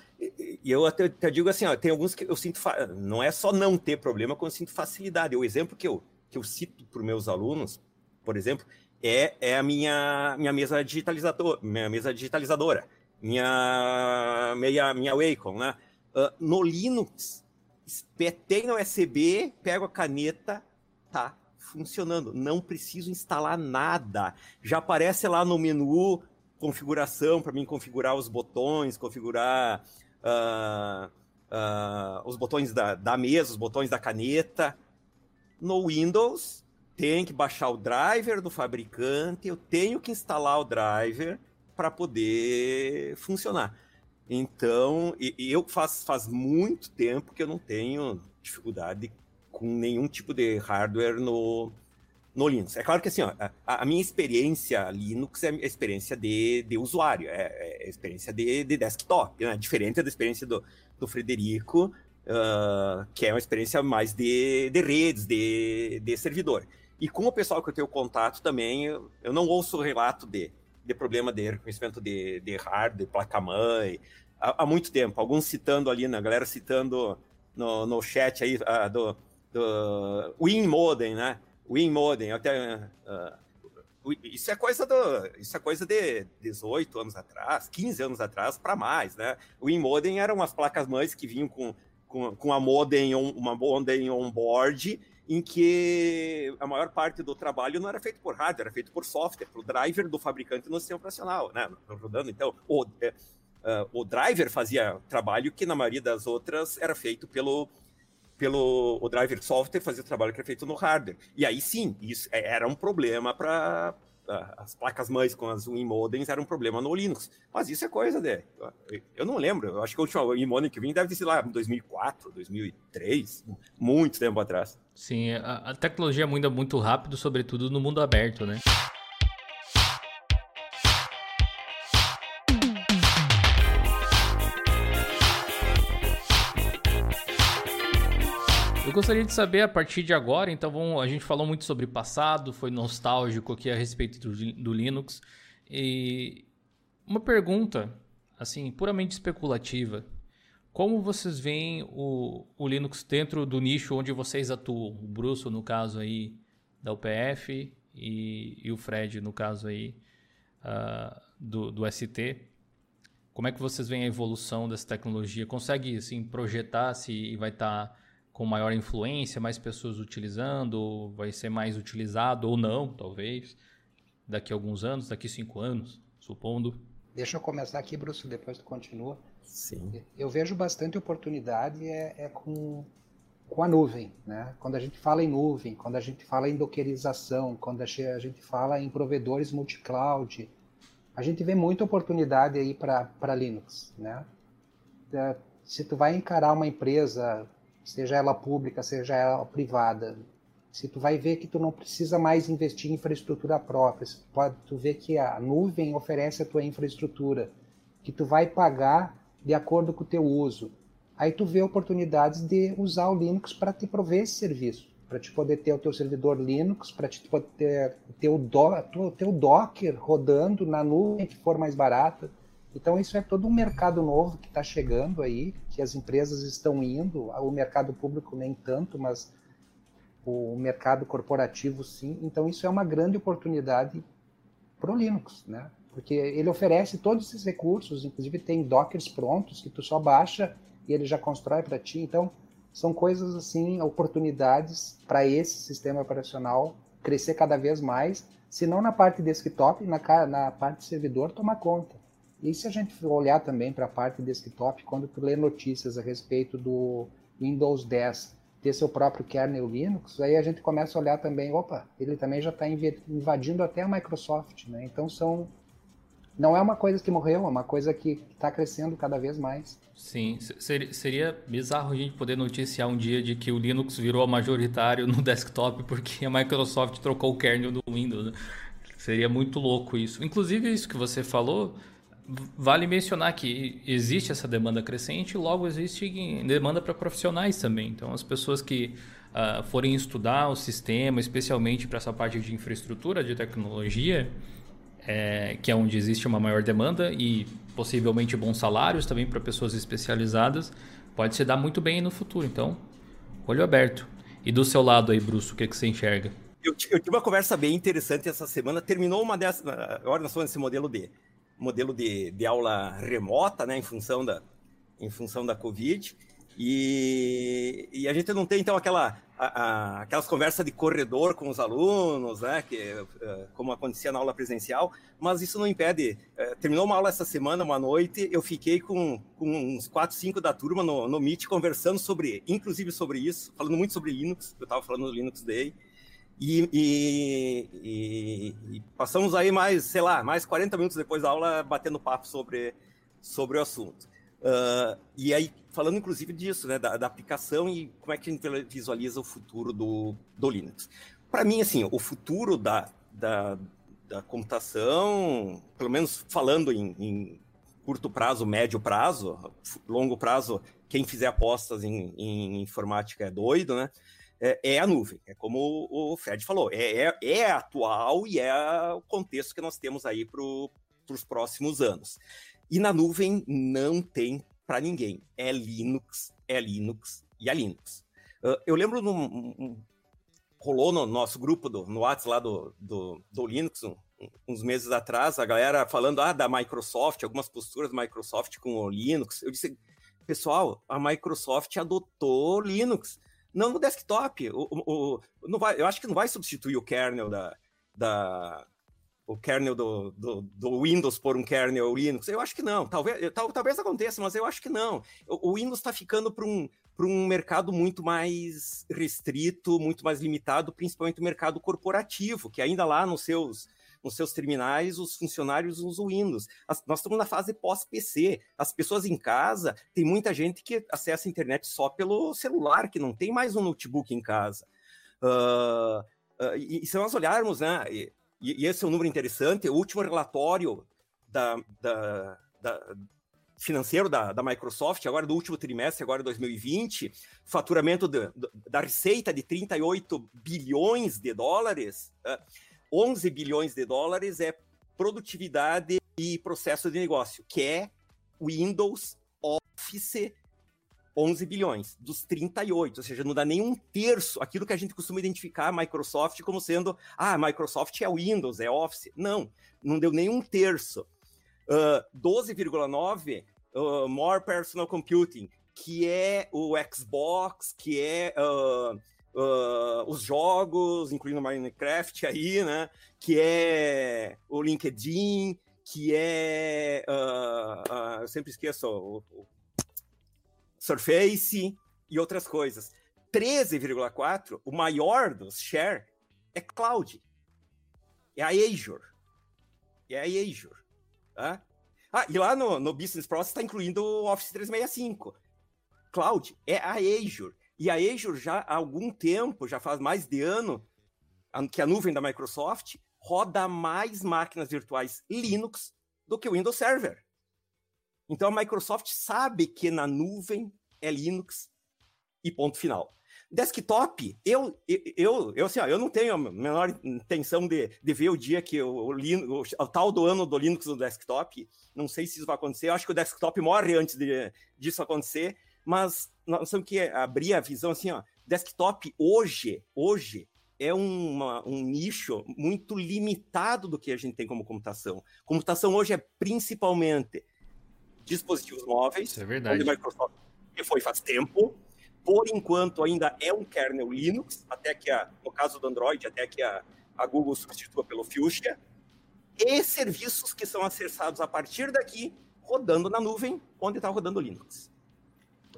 e eu até, até, digo assim, ó, tem alguns que eu sinto, não é só não ter problema, como eu sinto facilidade. O exemplo que eu, que eu cito para os meus alunos, por exemplo, é, é a minha, minha mesa digitalizador, minha mesa digitalizadora, minha, minha, minha Wacom, né? Uh, no Linux, espetei no USB, pego a caneta, tá funcionando. Não preciso instalar nada. Já aparece lá no menu configuração para mim configurar os botões, configurar uh, uh, os botões da, da mesa, os botões da caneta. No Windows, tem que baixar o driver do fabricante, eu tenho que instalar o driver para poder funcionar. Então, eu faz, faz muito tempo que eu não tenho dificuldade com nenhum tipo de hardware no, no Linux. É claro que assim, ó, a, a, minha experiência Linux é a experiência de, de usuário, é, é a experiência de, de desktop, né? diferente da experiência do, do Frederico, uh, que é uma experiência mais de, de redes, de, de servidor. E com o pessoal que eu tenho contato também, eu, não ouço relato de, de problema de reconhecimento de, de hardware, placa-mãe, há, há, muito tempo. Alguns citando ali, na né, galera citando no, no chat aí uh, do, do Win Modem, né? Win Modem, até uh, isso é coisa do, isso é coisa de 18 anos atrás, 15 anos atrás para mais, né? O Win Modem eram umas placas mães que vinham com, com, com a modem uma modem on board em que a maior parte do trabalho não era feito por hardware, era feito por software, pelo driver do fabricante no sistema operacional, né? Rodando, então, o, uh, o driver fazia trabalho que na maioria das outras era feito pelo pelo o driver software fazia o trabalho que era feito no hardware. E aí sim, isso é, era um problema para as placas mães com as Win era um problema no Linux. Mas isso é coisa de. Eu não lembro. Eu acho que o último Win modem que vim deve sido lá em 2004, 2003, muito tempo atrás. Sim, a, a tecnologia muda muito rápido, sobretudo no mundo aberto, né? Eu gostaria de saber a partir de agora, então vamos, a gente falou muito sobre passado, foi nostálgico aqui a respeito do, do Linux. E uma pergunta, assim, puramente especulativa. Como vocês veem o, o Linux dentro do nicho onde vocês atuam? O Bruce, no caso aí, da UPF, e, e o Fred, no caso aí, uh, do, do ST. Como é que vocês veem a evolução dessa tecnologia? Consegue, assim, projetar se vai estar... Tá com maior influência, mais pessoas utilizando, vai ser mais utilizado ou não, talvez, daqui a alguns anos, daqui a cinco anos, supondo. Deixa eu começar aqui, Bruce, depois tu continua. Sim. Eu vejo bastante oportunidade é, é com, com a nuvem, né? Quando a gente fala em nuvem, quando a gente fala em dockerização, quando a gente fala em provedores multi-cloud, a gente vê muita oportunidade aí para Linux, né? É, se tu vai encarar uma empresa seja ela pública, seja ela privada, se tu vai ver que tu não precisa mais investir em infraestrutura própria, tu pode tu ver que a nuvem oferece a tua infraestrutura, que tu vai pagar de acordo com o teu uso. Aí tu vê oportunidades de usar o Linux para te prover esse serviço, para te poder ter o teu servidor Linux, para te poder ter o, do, teu Docker rodando na nuvem que for mais barata. Então, isso é todo um mercado novo que está chegando aí, que as empresas estão indo, o mercado público nem tanto, mas o mercado corporativo sim. Então, isso é uma grande oportunidade para o Linux, né? Porque ele oferece todos esses recursos, inclusive tem dockers prontos que tu só baixa e ele já constrói para ti. Então, são coisas assim, oportunidades para esse sistema operacional crescer cada vez mais, se não na parte desktop, na, na parte servidor tomar conta. E se a gente for olhar também para a parte desktop, quando tu lê notícias a respeito do Windows 10 ter seu próprio kernel Linux, aí a gente começa a olhar também, opa, ele também já está invadindo até a Microsoft, né? Então são não é uma coisa que morreu, é uma coisa que está crescendo cada vez mais. Sim, seria bizarro a gente poder noticiar um dia de que o Linux virou majoritário no [LAUGHS] desktop porque a Microsoft trocou o kernel do Windows. Né? Seria muito louco isso. Inclusive, isso que você falou, vale mencionar que existe essa demanda crescente logo existe demanda para profissionais também. Então, as pessoas que uh, forem estudar o sistema, especialmente para essa parte de infraestrutura, de tecnologia, é, que é onde existe uma maior demanda e possivelmente bons salários também para pessoas especializadas, pode se dar muito bem no futuro. Então, olho aberto. E do seu lado aí, Bruce, o que, é que você enxerga? Eu, eu tive uma conversa bem interessante essa semana. Terminou uma dessas. Agora nós estamos nesse modelo D modelo de, de aula remota, né, em função da, em função da Covid. E, e a gente não tem, então, aquela, a, a, aquelas conversas de corredor com os alunos, né, que, uh, como acontecia na aula presencial, mas isso não impede. Uh, terminou uma aula essa semana, uma noite, eu fiquei com, com uns 4, 5 da turma no, no Meet conversando sobre, inclusive sobre isso, falando muito sobre Linux, eu estava falando do Linux Day, e, e, e, e, passamos aí mais, sei lá, mais 40 minutos depois da aula batendo papo sobre, sobre o assunto. Uh, e aí, falando inclusive disso, né, da, da, aplicação e como é que a gente visualiza o futuro do, do Linux. Para mim, assim, o futuro da, da, da, computação, pelo menos falando em, em, curto prazo, médio prazo, longo prazo, quem fizer apostas em, em informática é doido, né? É, é, a nuvem, é como o Fred falou, é, é, é atual e é o contexto que nós temos aí para os próximos anos. E na nuvem não tem para ninguém. É Linux, é Linux e é Linux. Uh, eu lembro num, um, rolou no nosso grupo do, no WhatsApp lá do, do, do Linux um, uns meses atrás, a galera falando ah, da Microsoft, algumas posturas da Microsoft com o Linux. Eu disse, pessoal, a Microsoft adotou Linux. Não no desktop. O, o, o, não vai, eu acho que não vai substituir o kernel da, da, o kernel do, do, do, Windows por um kernel Linux? Eu acho que não. Talvez, tal, talvez aconteça, mas eu acho que não. O, o Windows está ficando para um, um mercado muito mais restrito, muito mais limitado, principalmente o mercado corporativo, que ainda lá nos seus, nos seus terminais os funcionários usam Windows. As, nós estamos na fase pós-PC. As pessoas em casa, tem muita gente que acessa a internet só pelo celular, que não tem mais um notebook em casa. Uh, uh, e, e se nós olharmos, né, e, e, esse é um número interessante, o último relatório da, da, da financeiro da, da, Microsoft, agora do último trimestre, agora 2020, faturamento de, de, da receita de 38 bilhões de dólares, uh, 11 bilhões de dólares é produtividade e processo de negócio, que é Windows Office 11 bilhões, dos 38, ou seja, não dá nem um terço aquilo que a gente costuma identificar a Microsoft como sendo, ah, Microsoft é Windows, é Office. Não, não deu nem um terço. Uh, 12,9 uh, More Personal Computing, que é o Xbox, que é uh, uh, os jogos, incluindo Minecraft aí, né? Que é o LinkedIn, que é. Uh, eu sempre esqueço o, o Surface e outras coisas. 13,4, o maior dos share, é cloud. É a Azure. É a Azure. Tá? Ah, e lá no, no Business Process está incluindo o Office 365. Cloud é a Azure. E a Azure já há algum tempo, já faz mais de ano, que a nuvem da Microsoft roda mais máquinas virtuais Linux do que o Windows Server. Então a Microsoft sabe que na nuvem é Linux e ponto final. Desktop, eu, eu, eu, assim, ó, eu não tenho a menor intenção de, de ver o dia que o, o, o, tal do ano do Linux no desktop. Não sei se isso vai acontecer. Eu acho que o desktop morre antes de, disso acontecer. Mas nós temos que abrir a visão assim, ó. Desktop hoje, hoje é uma, um nicho muito limitado do que a gente tem como computação. Computação hoje é principalmente dispositivos móveis, Isso é verdade. Microsoft que foi faz tempo. Por enquanto, ainda é um kernel Linux, até que, a, no caso do Android, até que a, a Google substitua pelo Fuchsia. E serviços que são acessados a partir daqui, rodando na nuvem, onde está rodando Linux.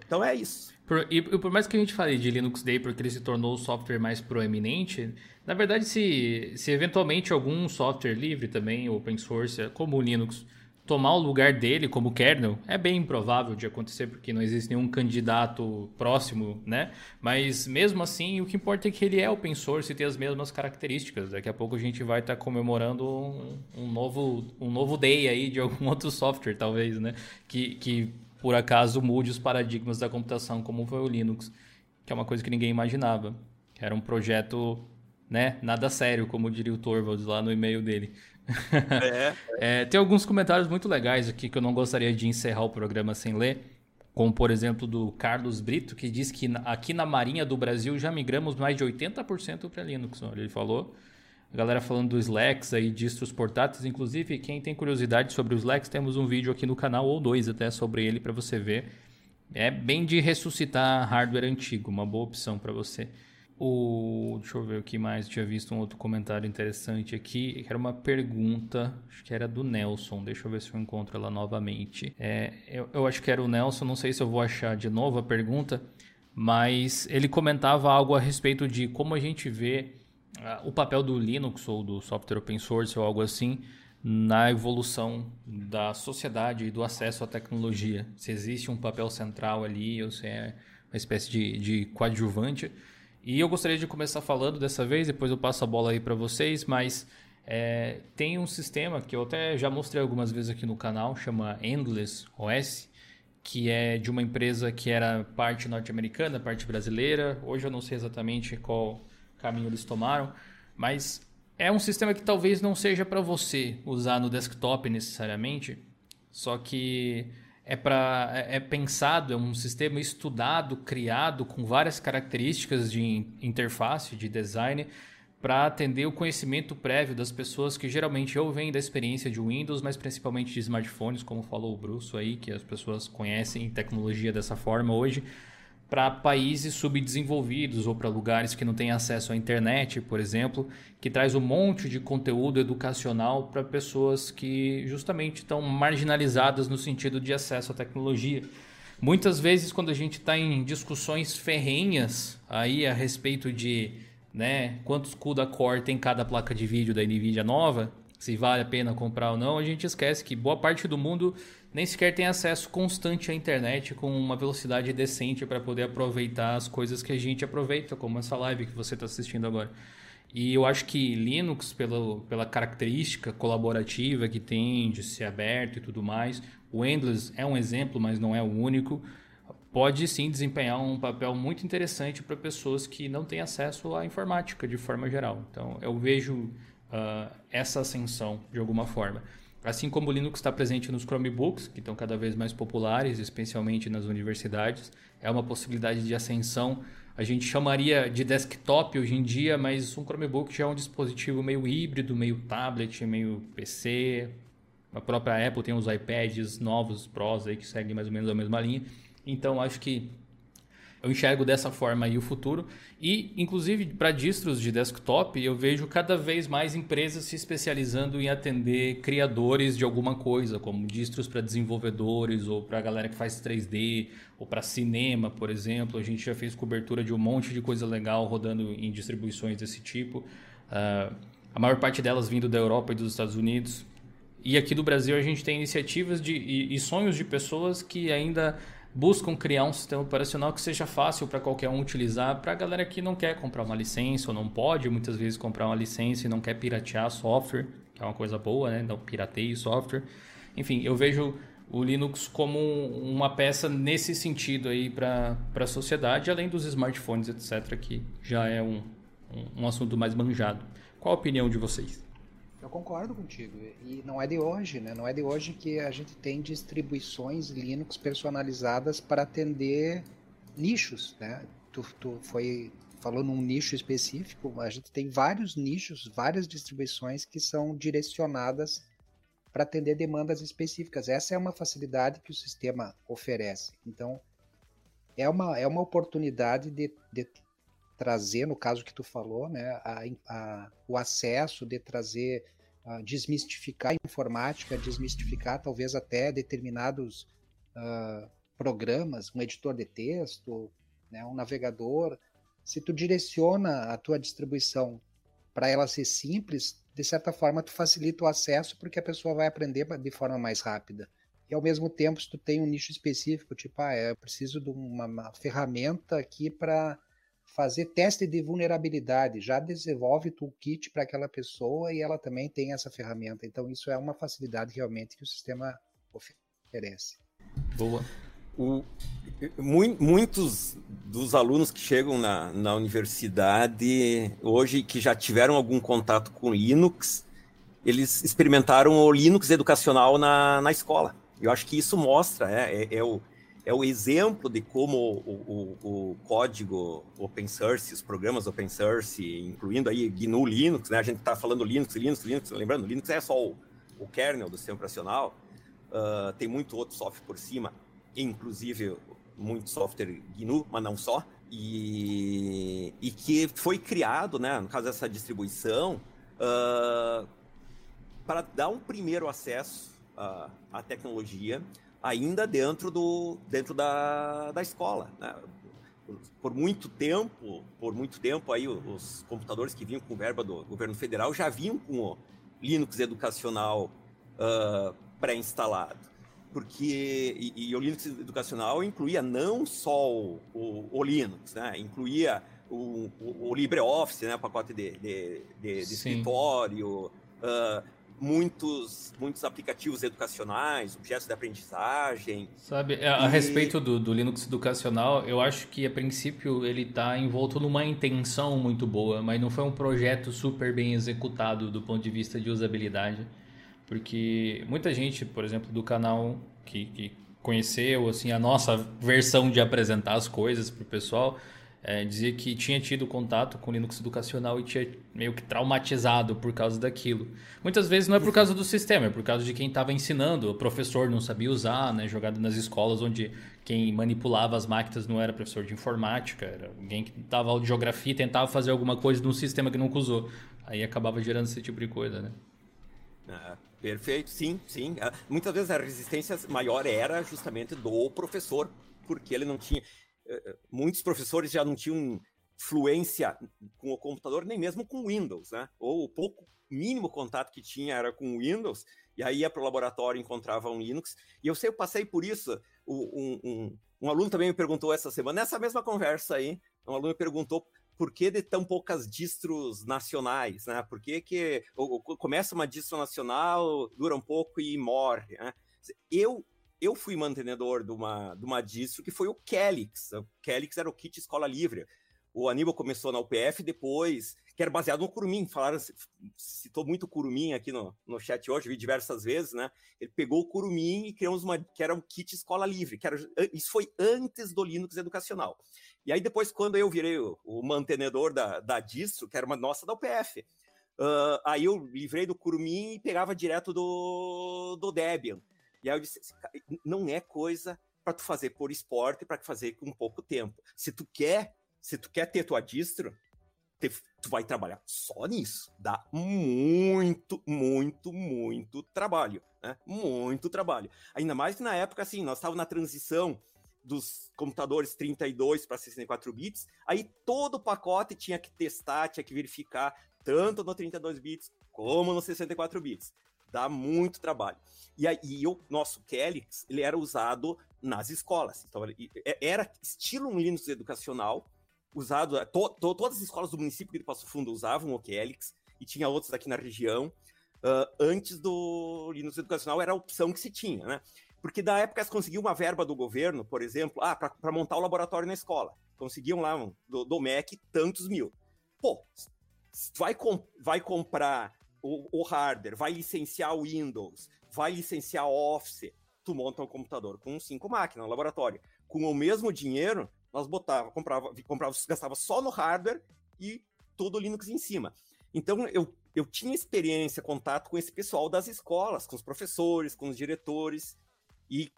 Então é isso. Por, e por mais que a gente fale de Linux Day porque ele se tornou o software mais proeminente, na verdade, se, se eventualmente algum software livre também, open source, como o Linux, tomar o lugar dele como kernel é bem improvável de acontecer porque não existe nenhum candidato próximo, né? Mas mesmo assim, o que importa é que ele é open source e tem as mesmas características. Daqui a pouco a gente vai estar tá comemorando um, um, novo um novo day aí de algum [LAUGHS] outro software, talvez, né? Que, que por acaso mude os paradigmas da computação como foi o Linux, que é uma coisa que ninguém imaginava. Era um projeto, né, nada sério, como diria o Torvalds lá no e-mail dele. É. [LAUGHS] é, tem alguns comentários muito legais aqui que eu não gostaria de encerrar o programa sem ler. Como, por exemplo, do Carlos Brito, que diz que aqui na Marinha do Brasil já migramos mais de 80% para Linux. Ele falou. A galera falando dos Slacks aí, distros portáteis. Inclusive, quem tem curiosidade sobre os Slacks, temos um vídeo aqui no canal, ou dois até, sobre ele para você ver. É bem de ressuscitar hardware antigo, uma boa opção para você. O, deixa eu ver o que mais. Tinha visto um outro comentário interessante aqui. Que era uma pergunta, acho que era do Nelson. Deixa eu ver se eu encontro ela novamente. É, eu, eu acho que era o Nelson, não sei se eu vou achar de novo a pergunta. Mas ele comentava algo a respeito de como a gente vê o papel do Linux ou do software open source ou algo assim na evolução da sociedade e do acesso à tecnologia. Se existe um papel central ali ou se é uma espécie de, de coadjuvante. E eu gostaria de começar falando dessa vez, depois eu passo a bola aí para vocês, mas é, tem um sistema que eu até já mostrei algumas vezes aqui no canal, chama Endless OS, que é de uma empresa que era parte norte-americana, parte brasileira. Hoje eu não sei exatamente qual caminho eles tomaram, mas é um sistema que talvez não seja para você usar no desktop necessariamente, só que é, pra, é, é pensado, é um sistema estudado, criado com várias características de interface, de design, para atender o conhecimento prévio das pessoas que geralmente ou vêm da experiência de Windows, mas principalmente de smartphones, como falou o Bruce aí, que as pessoas conhecem tecnologia dessa forma hoje, para países subdesenvolvidos ou para lugares que não têm acesso à internet, por exemplo, que traz um monte de conteúdo educacional para pessoas que justamente estão marginalizadas no sentido de acesso à tecnologia. Muitas vezes, quando a gente está em discussões ferrenhas aí a respeito de né, quantos CUDA Core tem cada placa de vídeo da NVIDIA nova, se vale a pena comprar ou não, a gente esquece que boa parte do mundo nem sequer tem acesso constante à internet com uma velocidade decente para poder aproveitar as coisas que a gente aproveita, como essa live que você está assistindo agora. E eu acho que Linux, pela, pela característica colaborativa que tem de ser aberto e tudo mais, o Endless é um exemplo, mas não é o único, pode sim desempenhar um papel muito interessante para pessoas que não têm acesso à informática de forma geral. Então eu vejo uh, essa ascensão de alguma forma. Assim como o Linux está presente nos Chromebooks, que estão cada vez mais populares, especialmente nas universidades, é uma possibilidade de ascensão. A gente chamaria de desktop hoje em dia, mas um Chromebook já é um dispositivo meio híbrido, meio tablet, meio PC. A própria Apple tem os iPads novos, Pros, aí, que seguem mais ou menos a mesma linha. Então, acho que eu enxergo dessa forma aí o futuro. E, inclusive, para distros de desktop, eu vejo cada vez mais empresas se especializando em atender criadores de alguma coisa, como distros para desenvolvedores, ou para a galera que faz 3D, ou para cinema, por exemplo. A gente já fez cobertura de um monte de coisa legal rodando em distribuições desse tipo. Uh, a maior parte delas vindo da Europa e dos Estados Unidos. E aqui do Brasil a gente tem iniciativas de, e, e sonhos de pessoas que ainda buscam criar um sistema operacional que seja fácil para qualquer um utilizar, para a galera que não quer comprar uma licença ou não pode muitas vezes comprar uma licença e não quer piratear software, que é uma coisa boa, né? Não pirateie software. Enfim, eu vejo o Linux como uma peça nesse sentido aí para a sociedade, além dos smartphones, etc., que já é um, um, assunto mais manjado. Qual a opinião de vocês? Eu concordo contigo. E não é de hoje, né? Não é de hoje que a gente tem distribuições Linux personalizadas para atender nichos, né? Tu, tu foi falou num nicho específico, a gente tem vários nichos, várias distribuições que são direcionadas para atender demandas específicas. Essa é uma facilidade que o sistema oferece. Então, é uma, é uma oportunidade de, de trazer, no caso que tu falou, né, a, a, o acesso, de trazer desmistificar a informática, desmistificar talvez até determinados uh, programas, um editor de texto, né, um navegador. Se tu direciona a tua distribuição para ela ser simples, de certa forma tu facilita o acesso porque a pessoa vai aprender de forma mais rápida. E ao mesmo tempo, se tu tem um nicho específico, tipo, ah, eu preciso de uma, uma ferramenta aqui para fazer teste de vulnerabilidade, já desenvolve toolkit para aquela pessoa e ela também tem essa ferramenta. Então isso é uma facilidade realmente que o sistema oferece. Boa. O, muitos dos alunos que chegam na, na universidade hoje, que já tiveram algum contato com Linux, eles experimentaram o Linux educacional na, na escola. Eu acho que isso mostra, é, é, é o, é o exemplo de como o, o, o, código open source, os programas open source, incluindo aí GNU Linux, né? A gente está falando Linux, Linux, Linux, lembrando, Linux é só o, o kernel do sistema operacional, uh, tem muito outro software por cima, inclusive muito software GNU, mas não só, e, e que foi criado, né, no caso dessa distribuição, uh, para dar um primeiro acesso uh, à tecnologia ainda dentro, do, dentro da, da escola. Né? Por muito tempo, por muito tempo aí os computadores que vinham com verba do governo federal já vinham com o Linux educacional uh, pré-instalado porque e, e, o Linux educacional incluía não só o, o, o Linux, né? incluía o, o, LibreOffice, né? o pacote de, de, de, de escritório, uh, muitos, muitos aplicativos educacionais, objetos de aprendizagem. Sabe, a, a respeito do, do, Linux educacional, eu acho que a princípio ele está envolto numa intenção muito boa, mas não foi um projeto super bem executado do ponto de vista de usabilidade. Porque muita gente, por exemplo, do canal que, que conheceu assim a nossa versão de apresentar as coisas para o pessoal, é, dizia que tinha tido contato com Linux educacional e tinha meio que traumatizado por causa daquilo. Muitas vezes não é por causa do sistema, é por causa de quem estava ensinando. O professor não sabia usar, né? Jogado nas escolas onde quem manipulava as máquinas não era professor de informática, era alguém que dava aula de geografia e tentava fazer alguma coisa num sistema que nunca usou. Aí acabava gerando esse tipo de coisa, né? Ah, Perfeito, sim, sim. Ah, muitas vezes a resistência maior era justamente do professor, porque ele não tinha. Muitos professores já não tinham fluência com o computador, nem mesmo com Windows, né? Ou o pouco mínimo contato que tinha era com Windows, e aí ia para o laboratório encontrava um Linux. E eu sei, eu passei por isso. Um, um, um aluno também me perguntou essa semana, nessa mesma conversa aí, um aluno me perguntou por que de tão poucas distros nacionais, né? Por que, que começa uma distro nacional, dura um pouco e morre, né? Eu, eu fui mantenedor de uma, de uma distro que foi o Kelix. O Kelix era o kit escola livre. O Aníbal começou na UPF, depois que era baseado no Curumim. Falaram, citou muito o Curumim aqui no, no chat hoje, vi diversas vezes, né? Ele pegou o Curumim e criamos uma que era um kit escola livre, que era, isso foi antes do Linux educacional. E aí depois, quando eu virei o, o mantenedor da, da que era uma nossa da UPF, uh, aí eu livrei do Curumim e pegava direto do, do Debian. E aí eu disse, não é coisa para tu fazer por esporte, para fazer com pouco tempo. Se tu quer, se tu quer ter tua distro, tu vai trabalhar só nisso. Dá muito, muito, muito trabalho, né? Muito trabalho. Ainda mais que na época, assim, nós estávamos na transição dos computadores 32 para 64 bits, aí todo o pacote tinha que testar, tinha que verificar, tanto no 32 bits como no 64 bits. Dá muito trabalho. E aí, o nosso Calyx, ele era usado nas escolas. Então, era estilo um Linux educacional, usado, é, to, to, todas as escolas do município de Passo Fundo usavam o Kelix, e tinha outros aqui na região. Uh, antes do Linux Educacional era a opção que se tinha, né? Porque da época eles conseguiam uma verba do governo, por exemplo, ah, para montar o laboratório na escola. Conseguiam lá um, do, do MEC tantos mil. Pô, vai, vai comprar o, o, hardware, vai licenciar o Windows, vai licenciar Office, tu monta um computador com cinco máquinas no laboratório. Com o mesmo dinheiro, nós botava, comprava, comprava, gastava só no hardware e todo o Linux em cima. Então eu, eu tinha experiência, contato com esse pessoal das escolas, com os professores, com os diretores, e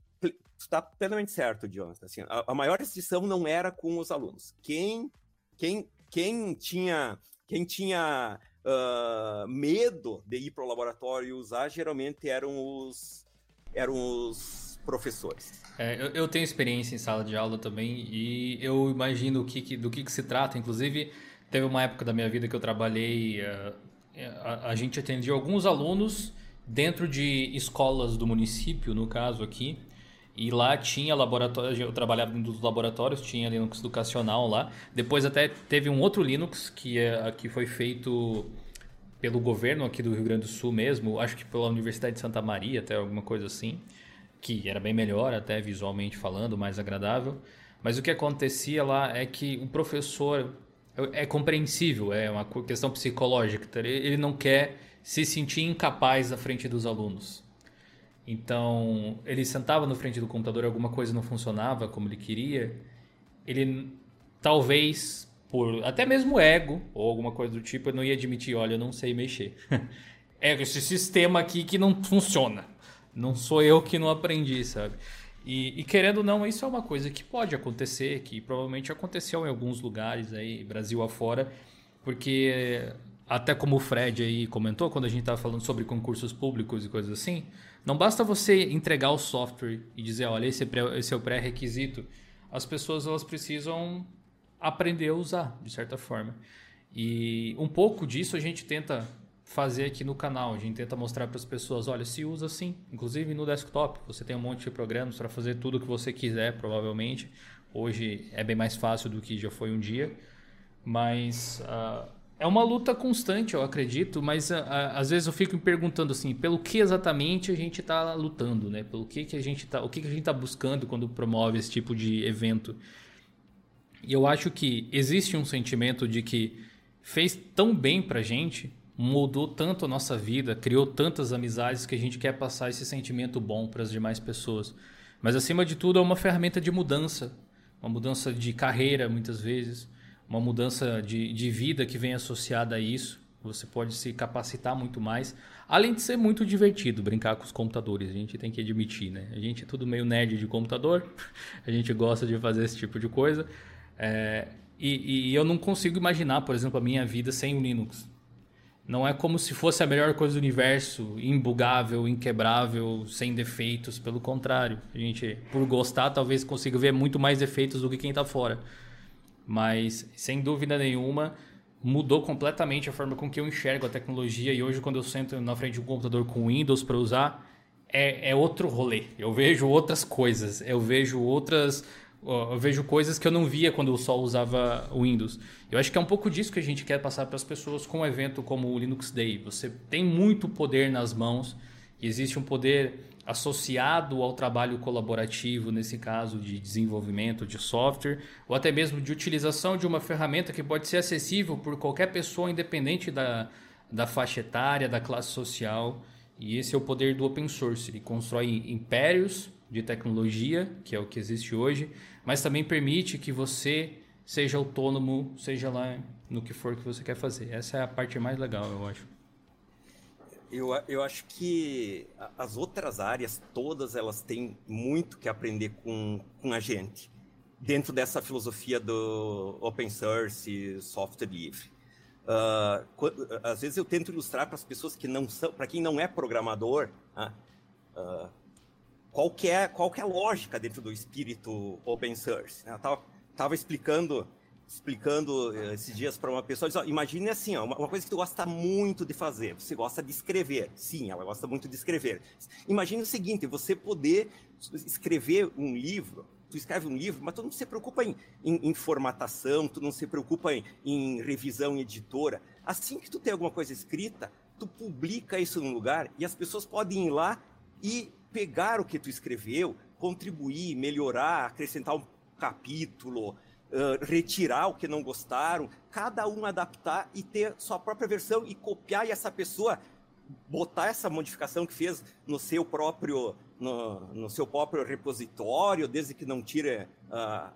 está plenamente certo, Jonathan. Assim, a, a, maior restrição não era com os alunos. Quem, quem, quem tinha, quem tinha uh, medo de ir para o laboratório e usar, geralmente eram os, eram os professores. É, eu, eu, tenho experiência em sala de aula também e eu imagino que, que, do que, que, se trata. Inclusive, teve uma época da minha vida que eu trabalhei, uh, a, a, gente atendia alguns alunos dentro de escolas do município, no caso aqui, e lá tinha laboratório, eu trabalhava dentro dos laboratórios, tinha Linux educacional lá. Depois até teve um outro Linux que, é, que foi feito pelo governo aqui do Rio Grande do Sul mesmo, acho que pela Universidade de Santa Maria, até alguma coisa assim que era bem melhor, até visualmente falando, mais agradável. Mas o que acontecia lá é que o professor é compreensível, é uma questão psicológica. Tá? Ele não quer se sentir incapaz à frente dos alunos. Então, ele sentava no frente do computador, alguma coisa não funcionava como ele queria. Ele talvez por até mesmo ego ou alguma coisa do tipo, não ia admitir, olha, eu não sei mexer. [LAUGHS] é esse sistema aqui que não funciona. Não sou eu que não aprendi, sabe? E, e, querendo ou não, isso é uma coisa que pode acontecer, que provavelmente aconteceu em alguns lugares aí, Brasil afora, porque até como o Fred aí comentou, quando a gente estava falando sobre concursos públicos e coisas assim, não basta você entregar o software e dizer, olha, esse é, esse é o pré-requisito. As pessoas elas precisam aprender a usar, de certa forma. E um pouco disso a gente tenta fazer aqui no canal. A gente tenta mostrar para as pessoas, olha, se usa assim, inclusive no desktop. Você tem um monte de programas para fazer tudo o que você quiser, provavelmente. Hoje é bem mais fácil do que já foi um dia, mas uh, é uma luta constante, eu acredito. Mas uh, às vezes eu fico me perguntando assim, pelo que exatamente a gente está lutando, né? Pelo que que a gente tá, o que que a gente está buscando quando promove esse tipo de evento? E eu acho que existe um sentimento de que fez tão bem para gente mudou tanto a nossa vida, criou tantas amizades que a gente quer passar esse sentimento bom para as demais pessoas. Mas acima de tudo é uma ferramenta de mudança, uma mudança de carreira muitas vezes, uma mudança de, de vida que vem associada a isso. Você pode se capacitar muito mais, além de ser muito divertido brincar com os computadores. A gente tem que admitir, né? A gente é tudo meio nerd de computador, [LAUGHS] a gente gosta de fazer esse tipo de coisa. É, e, e eu não consigo imaginar, por exemplo, a minha vida sem o Linux. Não é como se fosse a melhor coisa do universo, imbugável, inquebrável, sem defeitos. Pelo contrário, a gente, por gostar, talvez consiga ver muito mais defeitos do que quem está fora. Mas, sem dúvida nenhuma, mudou completamente a forma com que eu enxergo a tecnologia. E hoje, quando eu sento na frente de um computador com Windows para usar, é, é outro rolê. Eu vejo outras coisas, eu vejo outras eu vejo coisas que eu não via quando eu só usava o Windows. Eu acho que é um pouco disso que a gente quer passar para as pessoas com um evento como o Linux Day. Você tem muito poder nas mãos existe um poder associado ao trabalho colaborativo, nesse caso de desenvolvimento de software, ou até mesmo de utilização de uma ferramenta que pode ser acessível por qualquer pessoa, independente da, da faixa etária, da classe social. E esse é o poder do open source. Ele constrói impérios de tecnologia, que é o que existe hoje, mas também permite que você seja autônomo, seja lá no que for que você quer fazer. Essa é a parte mais legal, eu acho. Eu, eu acho que as outras áreas, todas elas têm muito que aprender com, com a gente, dentro dessa filosofia do open source, software livre. Uh, às vezes eu tento ilustrar para as pessoas que não são, para quem não é programador, uh, qual que é, qual que é a lógica dentro do espírito open source. Né? Eu tava, explicando explicando eh, esses dias para uma pessoa, diz, ó, imagine assim, ó, uma, coisa que tu gosta muito de fazer, você gosta de escrever, sim, ela gosta muito de escrever. Imagine o seguinte, você poder escrever um livro, tu escreve um livro, mas tu não se preocupa em, em, em formatação, tu não se preocupa em, em revisão editora. Assim que tu tem alguma coisa escrita, tu publica isso num lugar e as pessoas podem ir lá e pegar o que tu escreveu, contribuir, melhorar, acrescentar um capítulo, retirar o que não gostaram, cada um adaptar e ter sua própria versão e copiar e essa pessoa botar essa modificação que fez no seu próprio no, no seu próprio repositório, desde que não tire uh,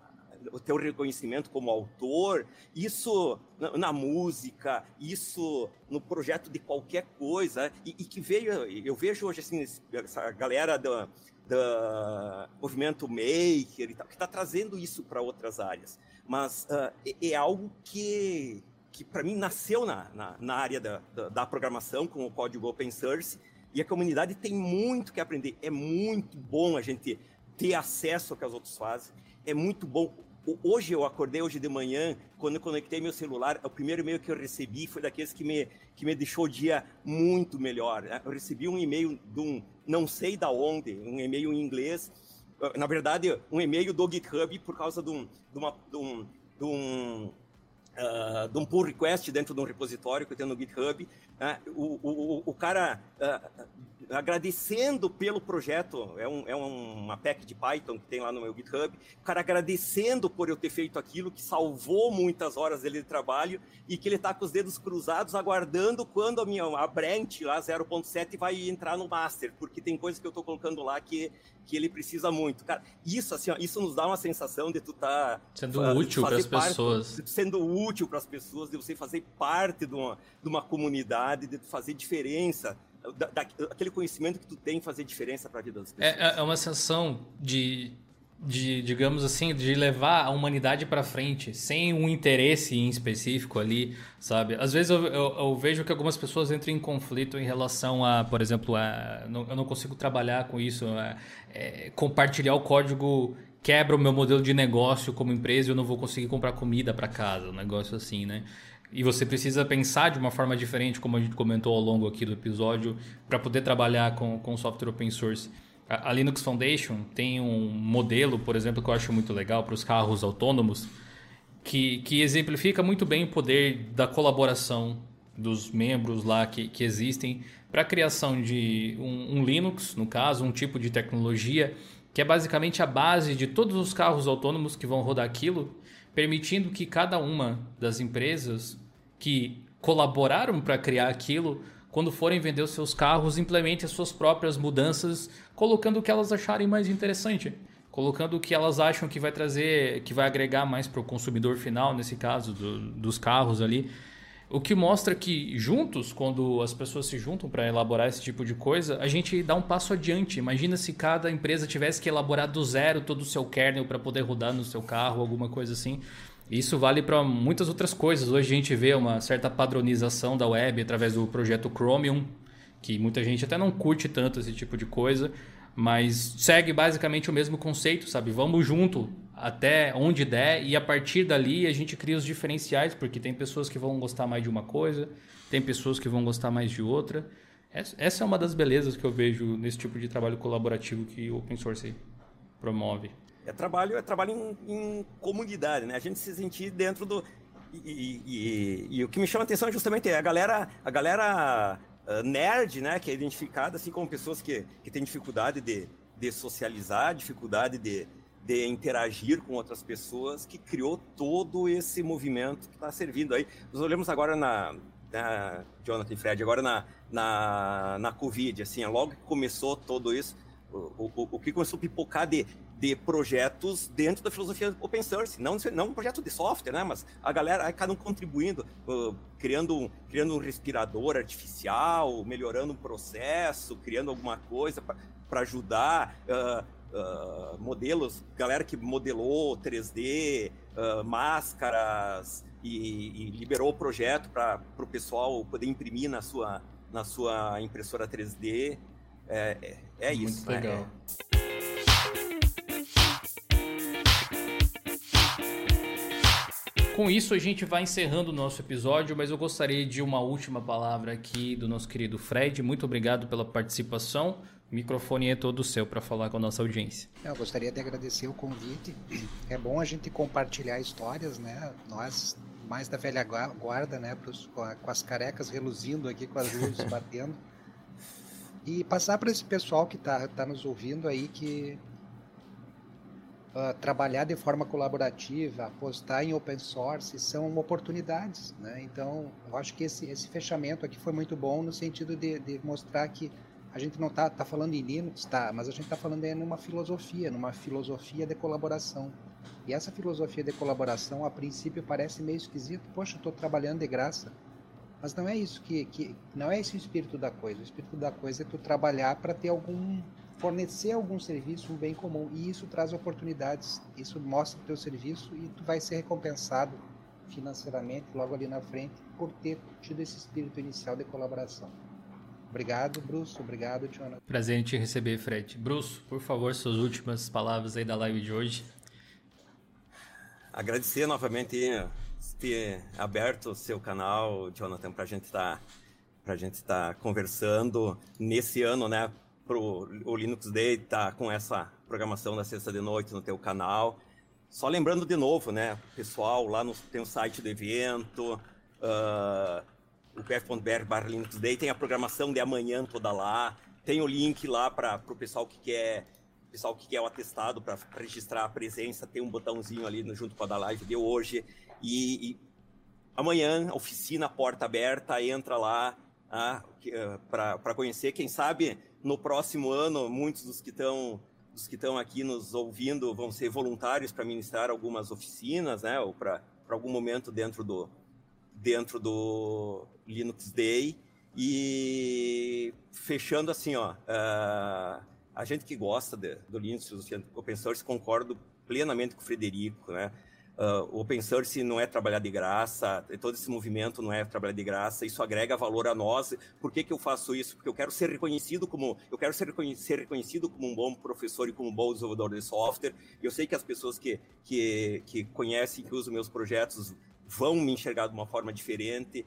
o teu reconhecimento como autor, isso na, na, música, isso no projeto de qualquer coisa, e, e, que veio, eu vejo hoje assim, essa galera do, do movimento maker e tal, que está trazendo isso para outras áreas. Mas uh, é, é, algo que, que para mim, nasceu na, na, na área da, da, da programação, com o código open source, e a comunidade tem muito que aprender. É muito bom a gente ter acesso ao que os outros fazem. É muito bom Hoje eu acordei hoje de manhã, quando eu conectei meu celular, o primeiro e-mail que eu recebi foi daqueles que me, que me deixou o dia muito melhor. Né? Eu recebi um e-mail de um, não sei da onde, um e-mail em inglês, na verdade, um e-mail do GitHub por causa de um, de uma, de um, de um, uh, de um pull request dentro de um repositório que eu tenho no GitHub. Uh, o, o, o cara uh, agradecendo pelo projeto, é, um, é uma pack de Python que tem lá no meu GitHub, o cara agradecendo por eu ter feito aquilo, que salvou muitas horas dele de trabalho e que ele está com os dedos cruzados aguardando quando a minha a branch lá 0.7 vai entrar no master, porque tem coisas que eu estou colocando lá que, que ele precisa muito. Cara, isso assim, ó, isso nos dá uma sensação de tu estar tá, sendo uh, útil para as pessoas, sendo útil para as pessoas, de você fazer parte de uma, de uma comunidade, de fazer diferença da, daquele conhecimento que tu tem fazer diferença para a vida das é, pessoas. É, é uma sensação de, de, digamos assim, de levar a humanidade para frente, sem um interesse em específico ali, sabe? Às vezes eu, eu, eu, vejo que algumas pessoas entram em conflito em relação a, por exemplo, a, não, eu não consigo trabalhar com isso, a, é, compartilhar o código quebra o meu modelo de negócio como empresa eu não vou conseguir comprar comida para casa, um negócio assim, né? E você precisa pensar de uma forma diferente, como a gente comentou ao longo aqui do episódio, para poder trabalhar com, com software open source. A, Linux Foundation tem um modelo, por exemplo, que eu acho muito legal para os carros autônomos, que, que exemplifica muito bem o poder da colaboração dos membros lá que, que existem para a criação de um, um, Linux, no caso, um tipo de tecnologia que é basicamente a base de todos os carros autônomos que vão rodar aquilo, permitindo que cada uma das empresas que colaboraram para criar aquilo quando forem vender os seus carros, implemente as suas próprias mudanças, colocando o que elas acharem mais interessante, colocando o que elas acham que vai trazer, que vai agregar mais para o consumidor final, nesse caso, do, dos carros ali. O que mostra que juntos, quando as pessoas se juntam para elaborar esse tipo de coisa, a gente dá um passo adiante. Imagina se cada empresa tivesse que elaborar do zero todo o seu kernel para poder rodar no seu carro, alguma coisa assim. Isso vale para muitas outras coisas. Hoje a gente vê uma certa padronização da web através do projeto Chromium, que muita gente até não curte tanto esse tipo de coisa, mas segue basicamente o mesmo conceito, sabe? Vamos junto até onde der e a partir dali a gente cria os diferenciais, porque tem pessoas que vão gostar mais de uma coisa, tem pessoas que vão gostar mais de outra. Essa é uma das belezas que eu vejo nesse tipo de trabalho colaborativo que o open source promove. É trabalho, é trabalho em, em comunidade, né? A gente se sentir dentro do. E, e, e, e, o que me chama a atenção é justamente a galera, a galera uh, nerd, né? Que é identificada assim como pessoas que, que têm dificuldade de, de socializar, dificuldade de, de interagir com outras pessoas, que criou todo esse movimento que está servindo aí. Nós olhamos agora na, na Jonathan e Fred, agora na, na, na Covid, assim, logo que começou todo isso, o, o, o que começou a pipocar de de projetos dentro da filosofia open source, não, não um projeto de software, né? Mas a galera, cada um contribuindo, uh, criando, criando um respirador artificial, melhorando um processo, criando alguma coisa para ajudar. Uh, uh, modelos, galera que modelou 3D, máscaras e, e, liberou o projeto para o pessoal poder imprimir na sua, na sua impressora 3D. É, é, é Muito isso. Legal. Né? Com isso, a gente vai encerrando o nosso episódio, mas eu gostaria de uma última palavra aqui do nosso querido Fred. Muito obrigado pela participação. O microfone é todo seu para falar com a nossa audiência. Eu gostaria de agradecer o convite. É bom a gente compartilhar histórias, né? Nós, mais da velha guarda, né? Com as carecas reluzindo aqui, com as luzes [LAUGHS] batendo. E passar para esse pessoal que está tá nos ouvindo aí que uh, trabalhar de forma colaborativa, apostar em open source, são oportunidades. Né? Então, eu acho que esse, esse fechamento aqui foi muito bom no sentido de, de mostrar que a gente não está tá falando em Linux, tá, mas a gente está falando em numa filosofia, numa filosofia de colaboração. E essa filosofia de colaboração, a princípio, parece meio esquisito. Poxa, estou trabalhando de graça. Mas não é isso que, que não é esse o espírito da coisa. O espírito da coisa é tu trabalhar para ter algum fornecer algum serviço, um bem comum, e isso traz oportunidades, isso mostra o teu serviço e tu vai ser recompensado financeiramente logo ali na frente por ter tido esse espírito inicial de colaboração. Obrigado, Bruce. Obrigado, Jonathan. Prazer em te receber, Fred. Bruce, por favor, suas últimas palavras aí da live de hoje. Agradecer novamente ter aberto o seu canal, Jonathan, para a gente estar tá, para gente estar tá conversando nesse ano, né? pro o Linux Day tá com essa programação da sexta de noite no teu canal. Só lembrando de novo, né, pessoal, lá no, tem o site do evento, uh, o pf.br barra Linux Day, tem a programação de amanhã toda lá, tem o link lá para o pessoal que quer pessoal que quer o atestado para registrar a presença, tem um botãozinho ali no, junto com a da live de hoje. E, e amanhã, oficina, porta aberta, entra lá ah, para conhecer. Quem sabe no próximo ano, muitos dos que estão dos que estão aqui nos ouvindo vão ser voluntários para ministrar algumas oficinas, né, ou para algum momento dentro do dentro do Linux Day. E fechando assim, ó, uh, a gente que gosta de, do Linux Open Source concordo plenamente com o Frederico, né? Uh, o open source não é trabalhar de graça, todo esse movimento não é trabalhar de graça, isso agrega valor a nós. Por que, que eu faço isso? Porque eu quero ser reconhecido como eu quero ser, ser reconhecido como um bom professor e como um bom desenvolvedor de software. Eu sei que as pessoas que, que, que conhecem, que usam meus projetos, vão me enxergar de uma forma diferente.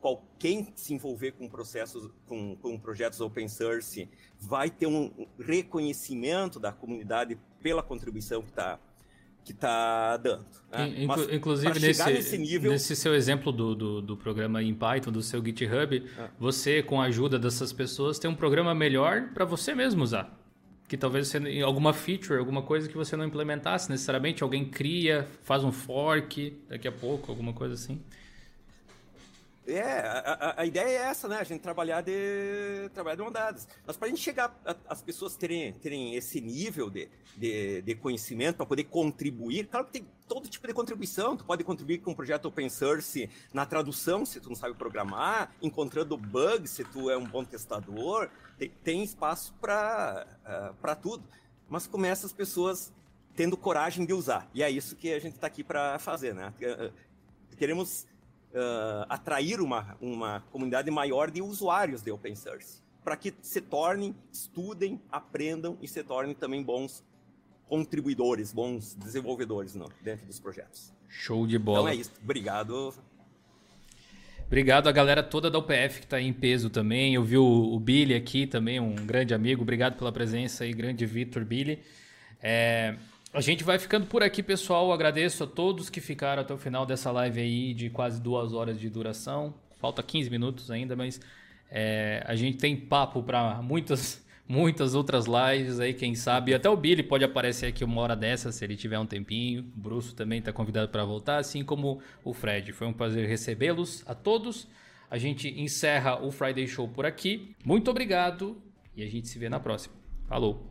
Qual, quem se envolver com processos, com, com projetos open source, vai ter um reconhecimento da comunidade pela contribuição que está que está dando. Né? Inclu inclusive, nesse, nesse, nível... nesse, seu exemplo do, do, do, programa em Python, do seu GitHub, é. você, com a ajuda dessas pessoas, tem um programa melhor para você mesmo usar. Que talvez você, alguma feature, alguma coisa que você não implementasse necessariamente, alguém cria, faz um fork daqui a pouco, alguma coisa assim. É, a, a, ideia é essa, né? A gente trabalhar de trabalhar de ondadas. Mas para a gente chegar, as pessoas terem, terem esse nível de, de, de conhecimento para poder contribuir, claro que tem todo tipo de contribuição. Tu pode contribuir com um projeto open source na tradução, se tu não sabe programar, encontrando bugs, se tu é um bom testador. Tem, tem espaço para uh, para tudo. Mas começa as pessoas tendo coragem de usar. E é isso que a gente está aqui para fazer, né? Queremos uh, atrair uma, uma comunidade maior de usuários de open source, para que se tornem, estudem, aprendam e se tornem também bons contribuidores, bons desenvolvedores não, dentro dos projetos. Show de bola. Então é isso. Obrigado. Obrigado a galera toda da UPF que está em peso também. Eu vi o, o, Billy aqui também, um grande amigo. Obrigado pela presença aí, grande Vitor Billy. É, a gente vai ficando por aqui, pessoal. Agradeço a todos que ficaram até o final dessa live aí de quase duas horas de duração. Falta 15 minutos ainda, mas é, a gente tem papo para muitas, [LAUGHS] muitas outras lives aí, quem sabe. Até o Billy pode aparecer aqui uma hora dessa, se ele tiver um tempinho. O Bruce também está convidado para voltar, assim como o Fred. Foi um prazer recebê-los a todos. A gente encerra o Friday Show por aqui. Muito obrigado e a gente se vê na próxima. Falou!